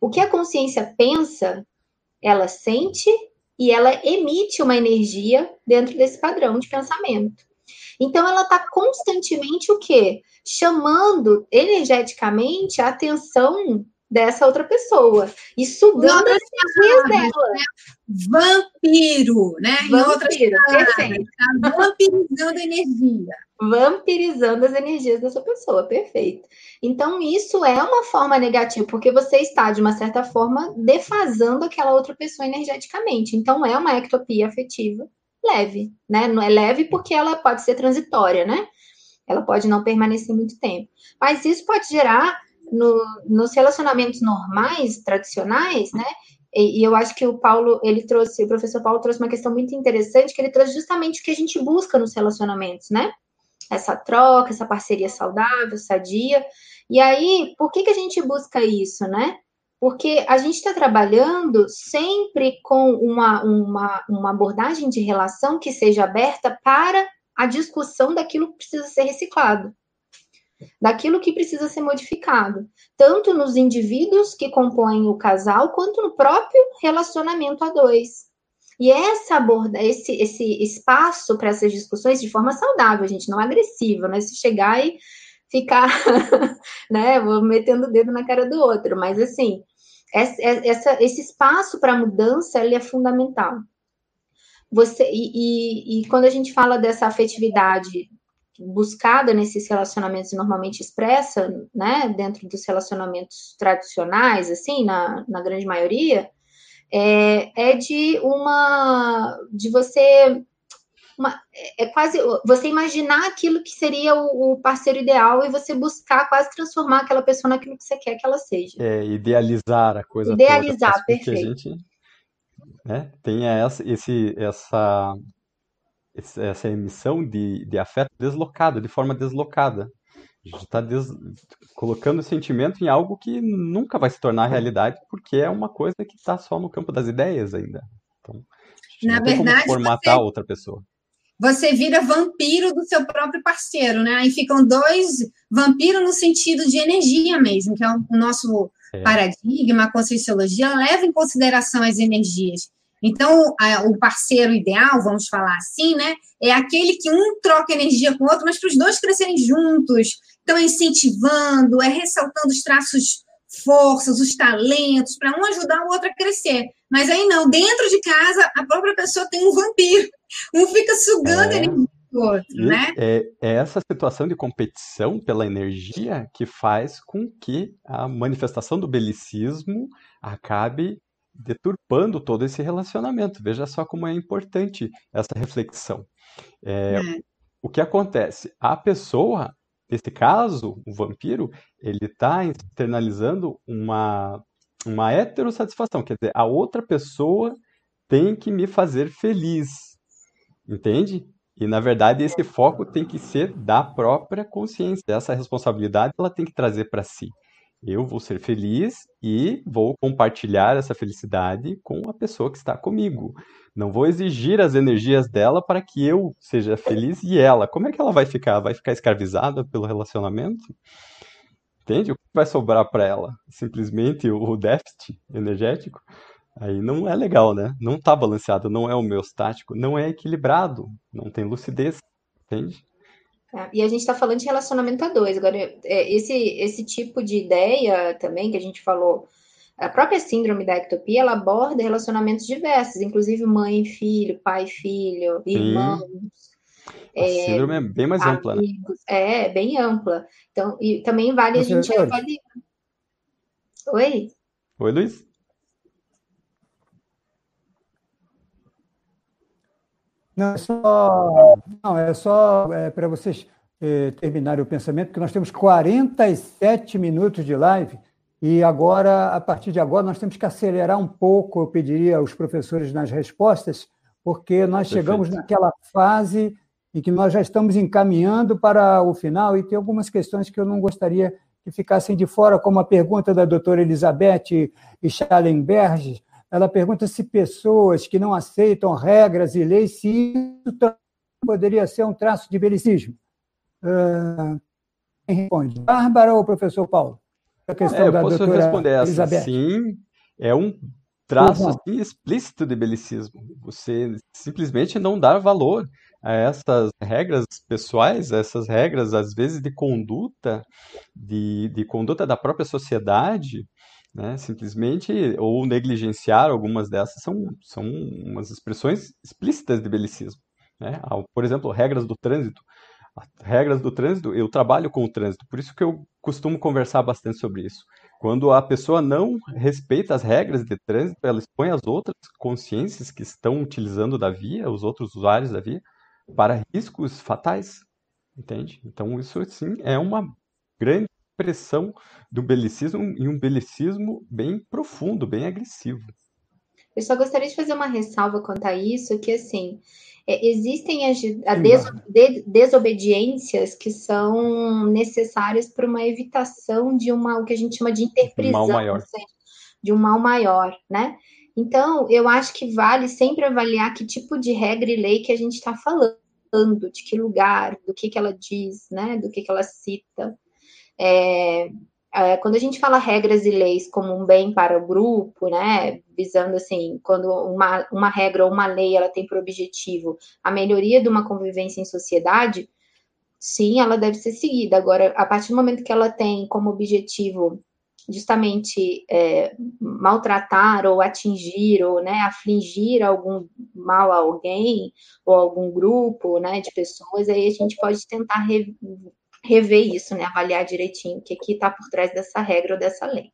O que a consciência pensa, ela sente e ela emite uma energia dentro desse padrão de pensamento. Então, ela está constantemente o quê? Chamando energeticamente a atenção dessa outra pessoa e sugando as energias dela. Né? Vampiro, né? Vampiro, perfeito. Tá vampirizando energia. Vampirizando as energias dessa pessoa, perfeito. Então, isso é uma forma negativa, porque você está, de uma certa forma, defasando aquela outra pessoa energeticamente. Então, é uma ectopia afetiva leve, né? Não é leve porque ela pode ser transitória, né? Ela pode não permanecer muito tempo. Mas isso pode gerar no, nos relacionamentos normais, tradicionais, né? E, e, eu acho que o Paulo, ele trouxe, o professor Paulo trouxe uma questão muito interessante, que ele trouxe justamente o que a gente busca nos relacionamentos, né? Essa troca, essa parceria saudável, sadia. E aí, por que, que a gente busca isso, né? Porque a gente está trabalhando sempre com uma, uma, uma abordagem de relação que seja aberta para a discussão daquilo que precisa ser reciclado daquilo que precisa ser modificado, tanto nos indivíduos que compõem o casal, quanto no próprio relacionamento a dois. E essa aborda, esse, esse espaço para essas discussões de forma saudável, gente, não agressiva, né? Se chegar e ficar, né, vou metendo o dedo na cara do outro, mas assim, essa, esse espaço para mudança ele é fundamental. Você e, e, e, quando a gente fala dessa afetividade buscada nesses relacionamentos normalmente expressa, né, dentro dos relacionamentos tradicionais, assim, na, na grande maioria, é, é de uma, de você, uma, é quase, você imaginar aquilo que seria o, o, parceiro ideal e você buscar quase transformar aquela pessoa naquilo que você quer que ela seja. É, idealizar a coisa Idealizar, toda, perfeito. a gente né, tenha essa, esse, essa essa emissão de, de afeto deslocada, de forma deslocada. A gente está des... colocando o sentimento em algo que nunca vai se tornar realidade, porque é uma coisa que está só no campo das ideias ainda. Então, Na verdade, formatar você, outra pessoa. Você vira vampiro do seu próprio parceiro, né? Aí ficam dois vampiros no sentido de energia mesmo, que é o nosso é. paradigma, a conscienciologia leva em consideração as energias. Então, a, o parceiro ideal, vamos falar assim, né? É aquele que um troca energia com o outro, mas para os dois crescerem juntos. Então, é incentivando, é ressaltando os traços, forças, os talentos, para um ajudar o outro a crescer. Mas aí não, dentro de casa, a própria pessoa tem um vampiro. Um fica sugando é. energia outro, né? É, é essa situação de competição pela energia que faz com que a manifestação do belicismo acabe deturpando todo esse relacionamento. Veja só como é importante essa reflexão. É, é. O que acontece? A pessoa, nesse caso, o vampiro, ele está internalizando uma, uma heterossatisfação, quer dizer, a outra pessoa tem que me fazer feliz, entende? E, na verdade, esse foco tem que ser da própria consciência. Essa responsabilidade ela tem que trazer para si. Eu vou ser feliz e vou compartilhar essa felicidade com a pessoa que está comigo. Não vou exigir as energias dela para que eu seja feliz e ela. Como é que ela vai ficar? Vai ficar escravizada pelo relacionamento? Entende? O que vai sobrar para ela? Simplesmente o déficit energético? Aí não é legal, né? Não está balanceado, não é homeostático, não é equilibrado, não tem lucidez, entende? Tá? E a gente está falando de relacionamento a dois. Agora, é, esse, esse tipo de ideia também que a gente falou, a própria síndrome da ectopia, ela aborda relacionamentos diversos, inclusive mãe e filho, pai e filho, irmãos. A é, síndrome é bem mais amigos, ampla, né? É, bem ampla. Então, e também vale a gente avaliar. Oi? Oi, Luiz. Não, é só, não, é só é, para vocês é, terminarem o pensamento, que nós temos 47 minutos de live e agora, a partir de agora, nós temos que acelerar um pouco, eu pediria aos professores nas respostas, porque nós Perfeito. chegamos naquela fase em que nós já estamos encaminhando para o final e tem algumas questões que eu não gostaria que ficassem de fora, como a pergunta da doutora Elizabeth Schallenberg, ela pergunta se pessoas que não aceitam regras e leis, se isso poderia ser um traço de belicismo. Uh, quem responde? Bárbara ou professor Paulo? A questão é, eu da posso responder essa. Elizabeth. Sim, é um traço assim, explícito de belicismo. Você simplesmente não dar valor a essas regras pessoais, essas regras, às vezes, de conduta, de, de conduta da própria sociedade, né? Simplesmente, ou negligenciar algumas dessas são, são umas expressões explícitas de belicismo. Né? Por exemplo, regras do trânsito. Regras do trânsito, eu trabalho com o trânsito, por isso que eu costumo conversar bastante sobre isso. Quando a pessoa não respeita as regras de trânsito, ela expõe as outras consciências que estão utilizando da via, os outros usuários da via, para riscos fatais, entende? Então, isso, sim, é uma grande expressão do belicismo e um belicismo bem profundo, bem agressivo. Eu só gostaria de fazer uma ressalva quanto a isso, que assim, é, existem as de, desobediências que são necessárias para uma evitação de uma, o que a gente chama de interprisão, um mal maior. Seja, de um mal maior, né? Então, eu acho que vale sempre avaliar que tipo de regra e lei que a gente está falando, de que lugar, do que, que ela diz, né? Do que, que ela cita. É, é, quando a gente fala regras e leis como um bem para o grupo, né, visando assim, quando uma, uma regra ou uma lei ela tem por objetivo a melhoria de uma convivência em sociedade, sim, ela deve ser seguida. Agora, a partir do momento que ela tem como objetivo justamente é, maltratar ou atingir ou né, afligir algum mal a alguém ou algum grupo né, de pessoas, aí a gente pode tentar rever isso, né? Avaliar direitinho o que está por trás dessa regra ou dessa lei.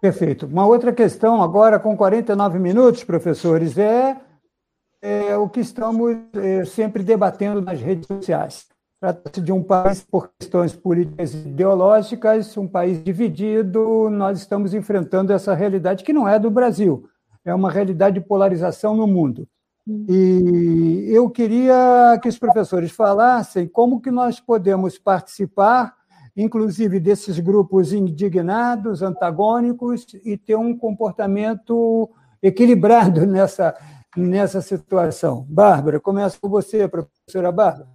Perfeito. Uma outra questão agora, com 49 minutos, professores, é, é o que estamos é, sempre debatendo nas redes sociais. Trata-se de um país, por questões políticas e ideológicas, um país dividido. Nós estamos enfrentando essa realidade que não é do Brasil, é uma realidade de polarização no mundo. E eu queria que os professores falassem como que nós podemos participar, inclusive desses grupos indignados, antagônicos, e ter um comportamento equilibrado nessa, nessa situação. Bárbara, começa com você, professora Bárbara.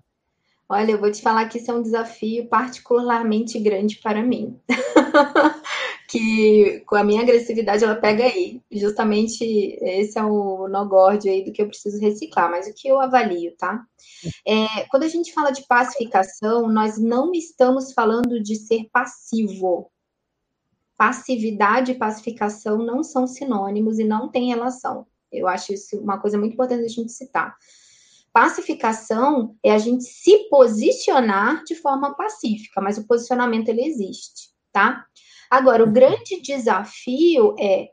Olha, eu vou te falar que isso é um desafio particularmente grande para mim. que com a minha agressividade ela pega aí. Justamente esse é o nogórdio aí do que eu preciso reciclar, mas o que eu avalio, tá? É, quando a gente fala de pacificação, nós não estamos falando de ser passivo. Passividade e pacificação não são sinônimos e não têm relação. Eu acho isso uma coisa muito importante a gente citar. pacificação é a gente se posicionar de forma pacífica, mas o posicionamento ele existe, tá? Agora, o grande desafio é,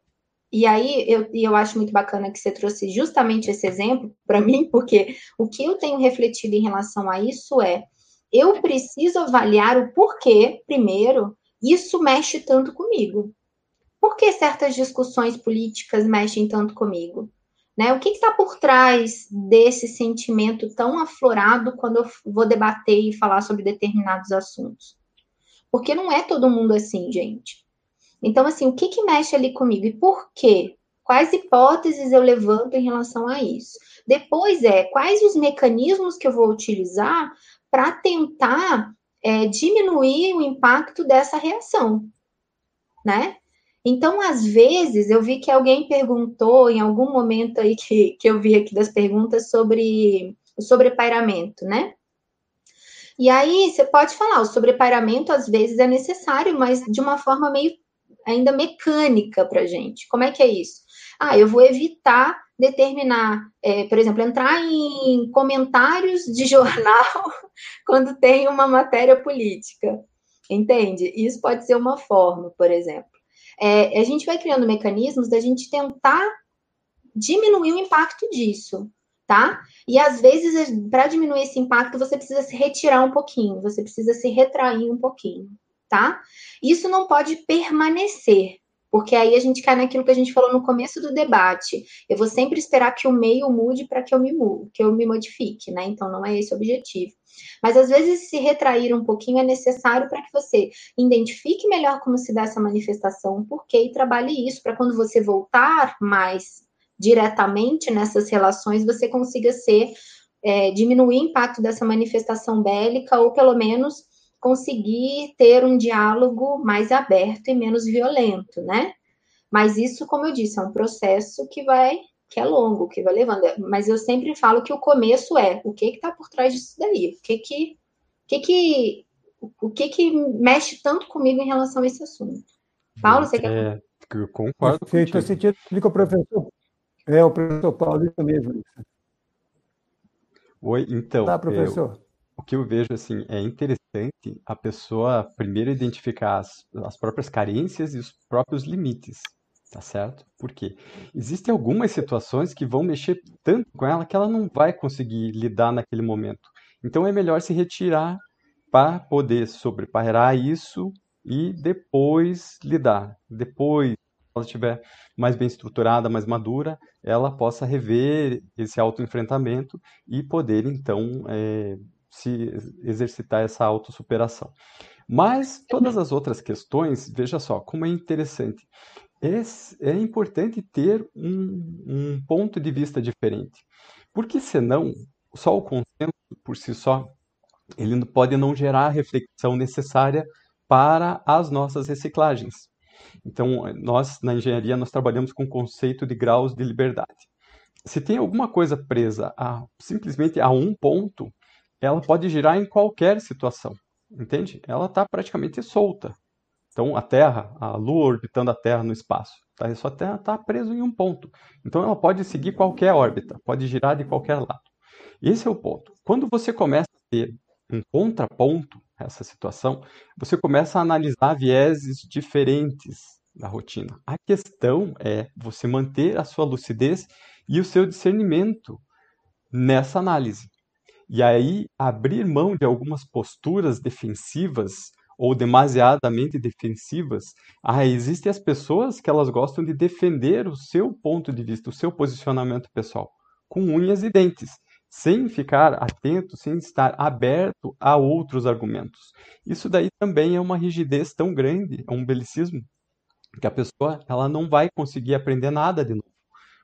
e aí eu, eu acho muito bacana que você trouxe justamente esse exemplo para mim, porque o que eu tenho refletido em relação a isso é, eu preciso avaliar o porquê, primeiro, isso mexe tanto comigo. Por que certas discussões políticas mexem tanto comigo? Né? O que está por trás desse sentimento tão aflorado quando eu vou debater e falar sobre determinados assuntos? Porque não é todo mundo assim, gente. Então, assim, o que, que mexe ali comigo e por quê? Quais hipóteses eu levanto em relação a isso? Depois é quais os mecanismos que eu vou utilizar para tentar é, diminuir o impacto dessa reação, né? Então, às vezes, eu vi que alguém perguntou em algum momento aí que, que eu vi aqui das perguntas sobre o sobrepairamento, né? E aí, você pode falar, o sobrepairamento às vezes é necessário, mas de uma forma meio ainda mecânica para gente. Como é que é isso? Ah, eu vou evitar determinar, é, por exemplo, entrar em comentários de jornal quando tem uma matéria política. Entende? Isso pode ser uma forma, por exemplo é, a gente vai criando mecanismos da gente tentar diminuir o impacto disso, tá? E às vezes, para diminuir esse impacto, você precisa se retirar um pouquinho, você precisa se retrair um pouquinho, tá? Isso não pode permanecer, porque aí a gente cai naquilo que a gente falou no começo do debate. Eu vou sempre esperar que o meio mude para que eu me mude, que eu me modifique, né? Então não é esse o objetivo. Mas às vezes se retrair um pouquinho é necessário para que você identifique melhor como se dá essa manifestação, por quê e trabalhe isso para quando você voltar mais diretamente nessas relações, você consiga ser é, diminuir o impacto dessa manifestação bélica ou pelo menos conseguir ter um diálogo mais aberto e menos violento, né? Mas isso, como eu disse, é um processo que vai que é longo, que vai levando. Mas eu sempre falo que o começo é o que está por trás disso daí, o que que, que que o que que mexe tanto comigo em relação a esse assunto. Paulo, você quer? É, eu concordo Perfeito, eu sentido que o professor é o professor Paulo isso mesmo. Oi, então. Tá, professor. Eu, o que eu vejo assim é interessante a pessoa primeiro identificar as, as próprias carências e os próprios limites. Tá certo? Por quê? Existem algumas situações que vão mexer tanto com ela que ela não vai conseguir lidar naquele momento. Então é melhor se retirar para poder sobrepairar isso e depois lidar. Depois, ela estiver mais bem estruturada, mais madura, ela possa rever esse autoenfrentamento e poder então é, se exercitar essa autossuperação. Mas todas as outras questões, veja só, como é interessante é, é importante ter um, um ponto de vista diferente. Porque senão, só o consenso por si só, ele pode não gerar a reflexão necessária para as nossas reciclagens. Então, nós na engenharia nós trabalhamos com o conceito de graus de liberdade. Se tem alguma coisa presa a simplesmente a um ponto, ela pode girar em qualquer situação, entende? Ela está praticamente solta. Então, a Terra, a Lua orbitando a Terra no espaço, tá? a sua Terra está presa em um ponto. Então, ela pode seguir qualquer órbita, pode girar de qualquer lado. Esse é o ponto. Quando você começa a ter um contraponto a essa situação, você começa a analisar vieses diferentes da rotina. A questão é você manter a sua lucidez e o seu discernimento nessa análise. E aí, abrir mão de algumas posturas defensivas ou demasiadamente defensivas, ah, existem as pessoas que elas gostam de defender o seu ponto de vista, o seu posicionamento pessoal, com unhas e dentes, sem ficar atento, sem estar aberto a outros argumentos. Isso daí também é uma rigidez tão grande, é um belicismo, que a pessoa ela não vai conseguir aprender nada de novo,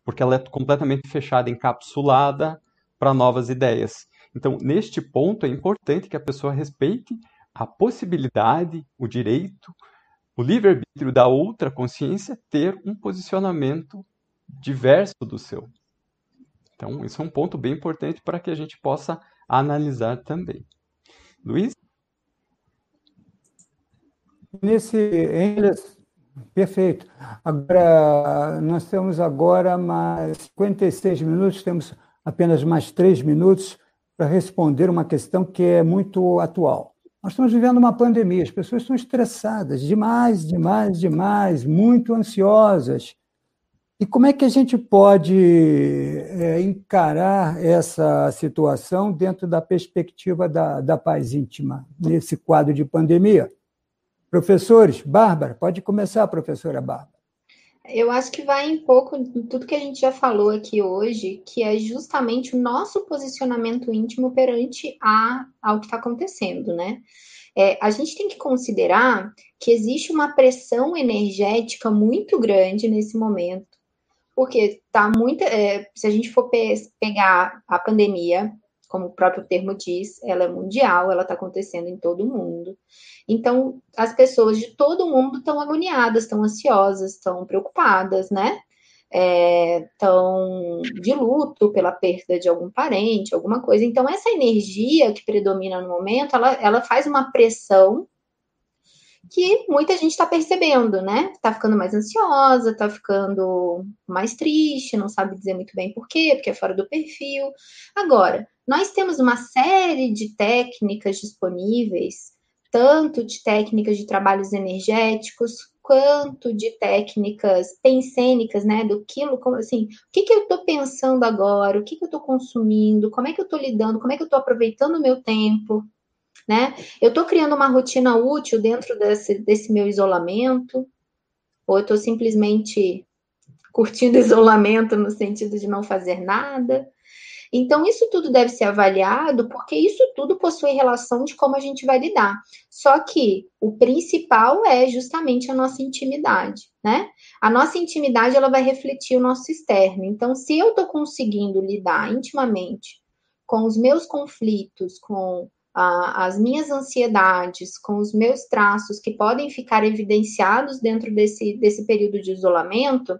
porque ela é completamente fechada, encapsulada para novas ideias. Então, neste ponto, é importante que a pessoa respeite a possibilidade, o direito, o livre-arbítrio da outra consciência ter um posicionamento diverso do seu. Então, isso é um ponto bem importante para que a gente possa analisar também. Luiz? Nesse, perfeito. Agora, nós temos agora mais 56 minutos, temos apenas mais três minutos para responder uma questão que é muito atual. Nós estamos vivendo uma pandemia, as pessoas estão estressadas demais, demais, demais, muito ansiosas. E como é que a gente pode é, encarar essa situação dentro da perspectiva da, da paz íntima, nesse quadro de pandemia? Professores, Bárbara, pode começar, professora Bárbara. Eu acho que vai em pouco em tudo que a gente já falou aqui hoje, que é justamente o nosso posicionamento íntimo perante a, ao que está acontecendo, né? É, a gente tem que considerar que existe uma pressão energética muito grande nesse momento, porque tá muito. É, se a gente for pe pegar a pandemia, como o próprio termo diz, ela é mundial, ela está acontecendo em todo o mundo. Então, as pessoas de todo o mundo estão agoniadas, estão ansiosas, estão preocupadas, né? Estão é, de luto pela perda de algum parente, alguma coisa. Então, essa energia que predomina no momento, ela, ela faz uma pressão que muita gente está percebendo, né? Está ficando mais ansiosa, está ficando mais triste, não sabe dizer muito bem por quê, porque é fora do perfil. Agora, nós temos uma série de técnicas disponíveis tanto de técnicas de trabalhos energéticos, quanto de técnicas pensênicas, né, do quilo, como assim, o que, que eu estou pensando agora, o que, que eu estou consumindo, como é que eu estou lidando, como é que eu estou aproveitando o meu tempo, né? Eu estou criando uma rotina útil dentro desse, desse meu isolamento, ou eu estou simplesmente curtindo isolamento no sentido de não fazer nada, então, isso tudo deve ser avaliado, porque isso tudo possui relação de como a gente vai lidar. Só que o principal é justamente a nossa intimidade, né? A nossa intimidade, ela vai refletir o nosso externo. Então, se eu estou conseguindo lidar intimamente com os meus conflitos, com as minhas ansiedades, com os meus traços que podem ficar evidenciados dentro desse, desse período de isolamento,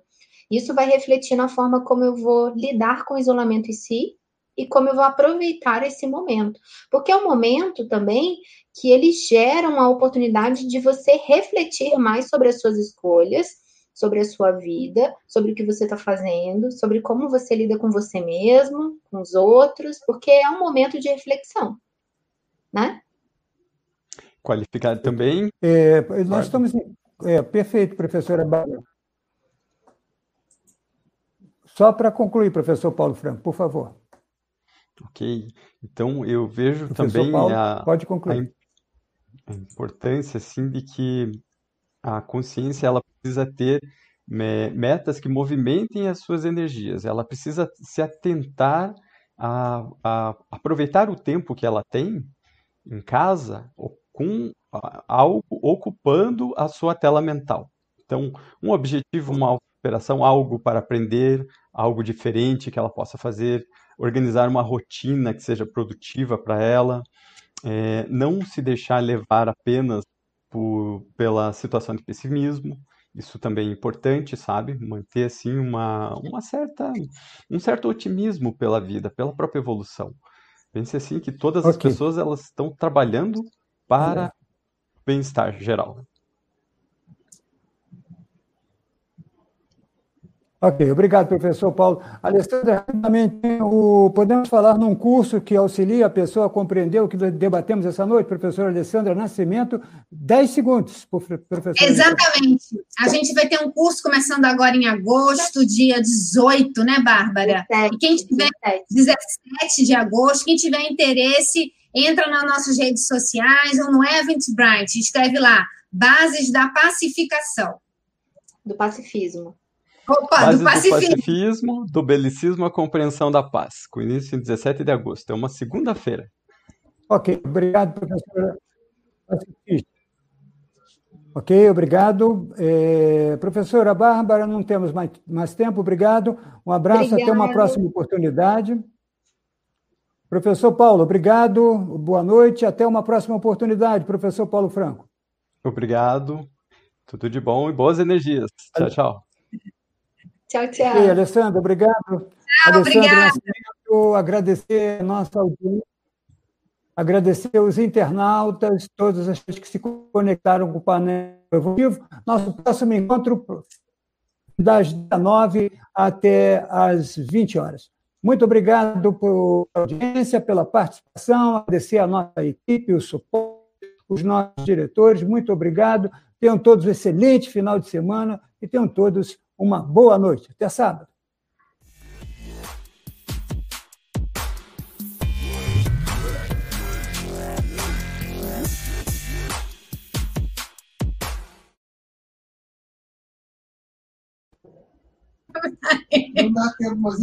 isso vai refletir na forma como eu vou lidar com o isolamento em si e como eu vou aproveitar esse momento. Porque é um momento também que ele gera uma oportunidade de você refletir mais sobre as suas escolhas, sobre a sua vida, sobre o que você está fazendo, sobre como você lida com você mesmo, com os outros, porque é um momento de reflexão, né? Qualificado também. É, nós estamos. É, perfeito, professora Bárbara. Só para concluir, professor Paulo Franco, por favor. Ok. Então, eu vejo Professor também Paulo, a, pode concluir. A, importância, assim, de que a consciência, ela precisa ter metas que movimentem as suas energias. Ela precisa se atentar a, a aproveitar o tempo que ela tem em casa com algo ocupando a sua tela mental. Então, um objetivo, uma operação, algo para aprender, algo diferente que ela possa fazer, organizar uma rotina que seja produtiva para ela, é, não se deixar levar apenas por, pela situação de pessimismo, isso também é importante, sabe? Manter assim uma, uma certa, um certo otimismo pela vida, pela própria evolução. Pense assim que todas okay. as pessoas elas estão trabalhando para é. bem-estar geral. Ok, obrigado, professor Paulo. Alessandra, rapidamente, o, podemos falar num curso que auxilia a pessoa a compreender o que debatemos essa noite, professora Alessandra Nascimento? Dez segundos, professor. Exatamente. A gente vai ter um curso começando agora em agosto, dia 18, né, Bárbara? 17, e quem tiver 17 de agosto, quem tiver interesse, entra nas nossas redes sociais ou no Eventbrite, escreve lá, Bases da Pacificação. Do pacifismo. Opa, Bases do pacifismo. do pacifismo, do belicismo à compreensão da paz, com início em 17 de agosto. É uma segunda-feira. Ok, obrigado, professora. Ok, obrigado. É, professora Bárbara, não temos mais, mais tempo, obrigado. Um abraço, Obrigada. até uma próxima oportunidade. Professor Paulo, obrigado, boa noite, até uma próxima oportunidade, professor Paulo Franco. Obrigado, tudo de bom e boas energias. Tchau, tchau. Tchau, tchau. E Alessandra, obrigado. Tchau, obrigado. Agradecer a nossa audiência, agradecer os internautas, todas as pessoas que se conectaram com o painel evolutivo. Nosso próximo encontro das 19 até as 20 horas. Muito obrigado pela audiência, pela participação, agradecer a nossa equipe, o suporte, os nossos diretores, muito obrigado. Tenham todos um excelente final de semana e tenham todos uma boa noite. Até sábado. Não dá tempo, mas